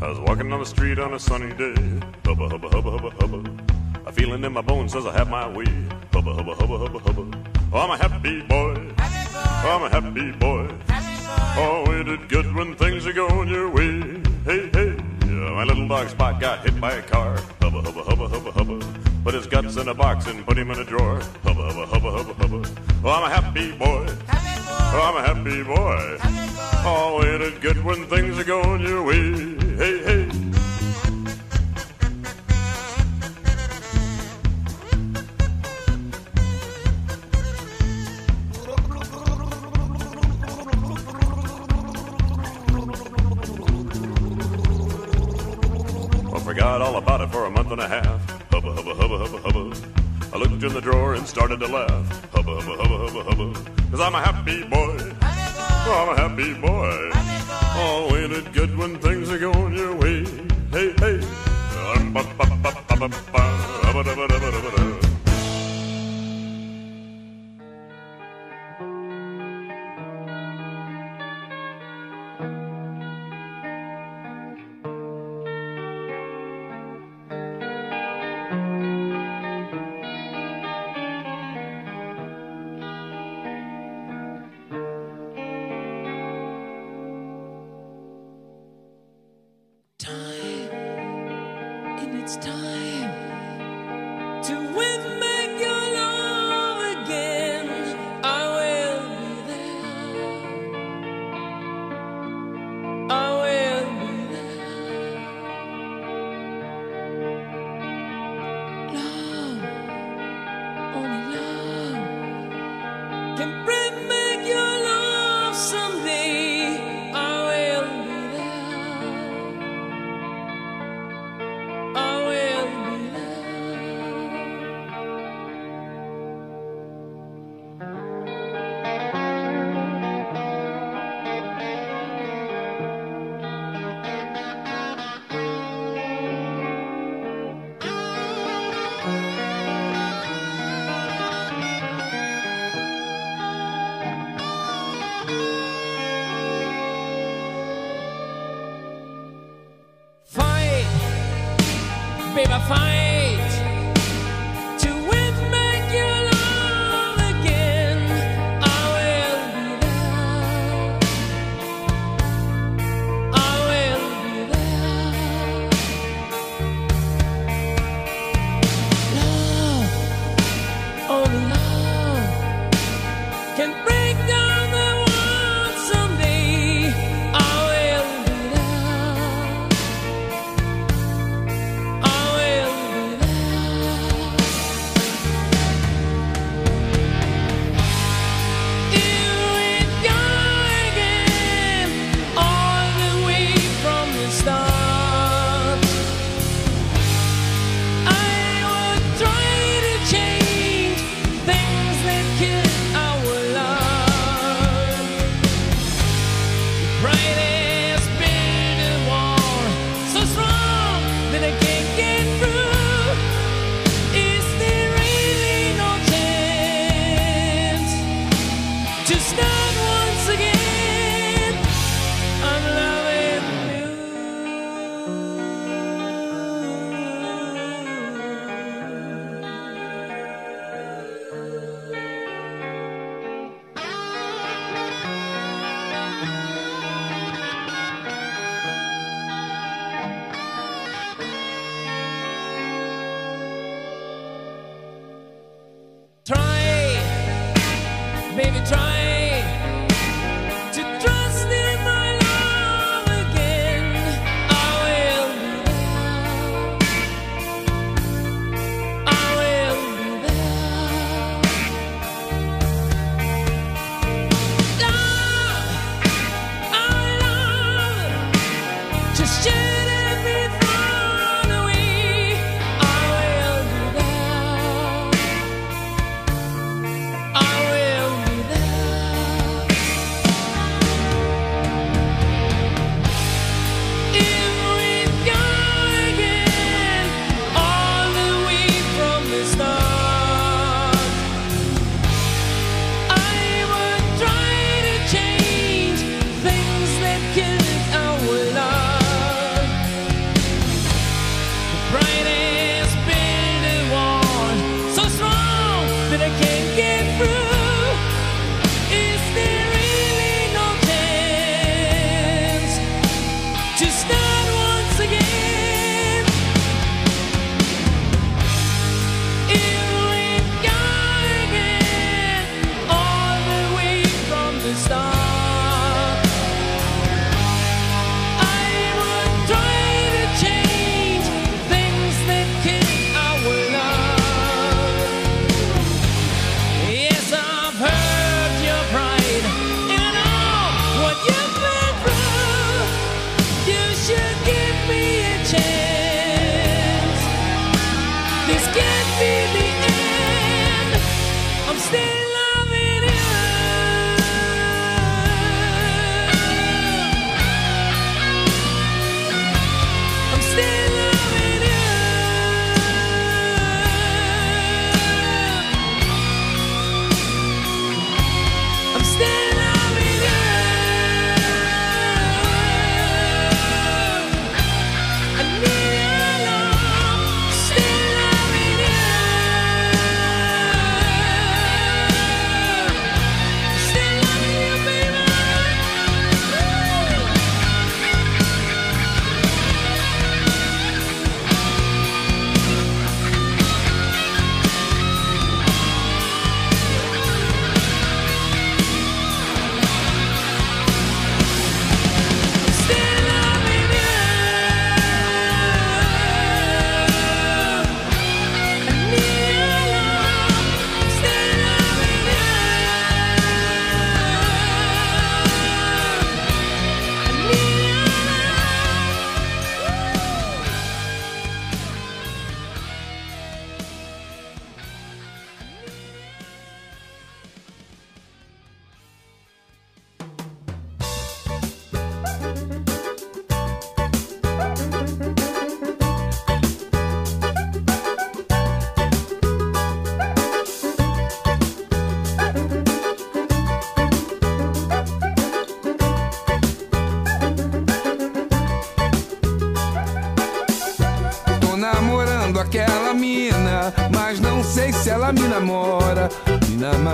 I was walking down the street on a sunny day. Hubba, hubba, hubba, hubba, hubba. A feeling in my bones says I have my way. Hubba, hubba, hubba, hubba, hubba. Oh, I'm a happy boy. Oh, I'm a happy boy. Oh, ain't it good when things are going your way? Hey, hey, My little dog Spot got hit by a car. Hubba, hubba, hubba, hubba, hubba. Put his guts in a box and put him in a drawer. Hubba, hubba, hubba, hubba, hubba. Oh, I'm a happy boy. Happy Oh, I'm a happy boy. happy boy. Oh, ain't it good when things are going your way? Hey, hey. For a month and a half. Hubba, hubba, hubba, hubba, hubba. I looked in the drawer and started to laugh. Hubba, hubba, hubba, hubba, hubba. Cause I'm a happy boy. I'm a happy boy. Oh, ain't it good when things are going your way? Hey, hey.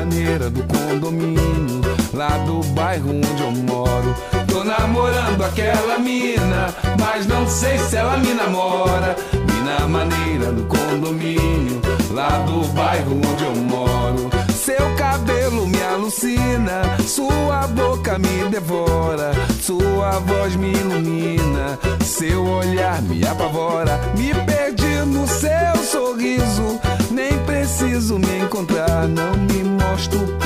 maneira do condomínio, lá do bairro onde eu moro. Tô namorando aquela mina, mas não sei se ela me namora. Mina maneira do condomínio, lá do bairro onde eu moro. Seu cabelo me alucina, sua boca me devora, sua voz me ilumina, seu olhar me apavora, me exausto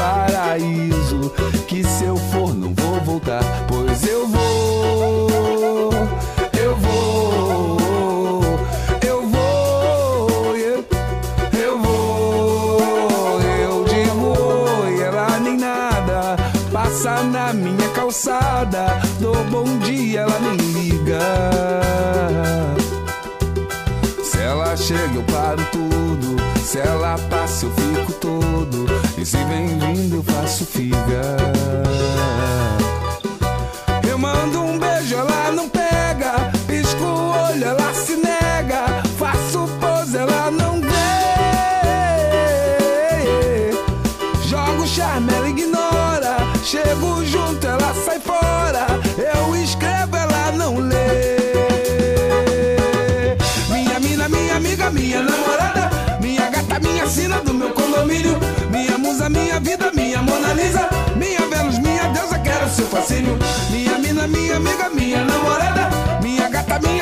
vem vindo, eu faço figa.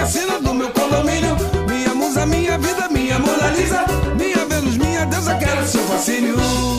piscina do meu condomínio. Minha musa, minha vida, minha Mona Lisa. Minha Vênus, minha deusa, quero seu fascínio.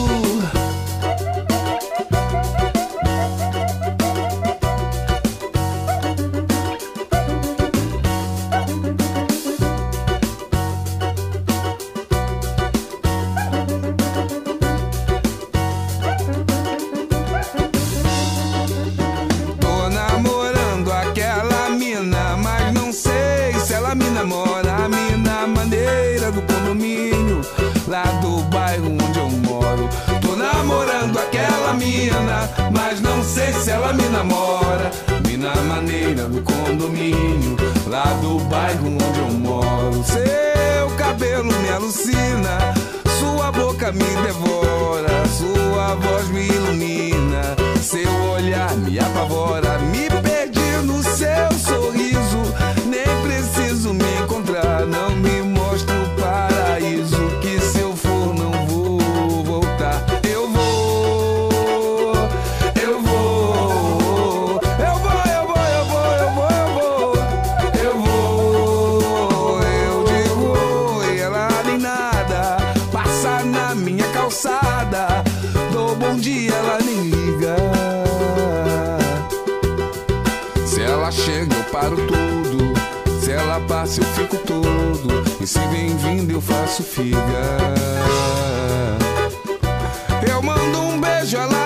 mando um beijo, ela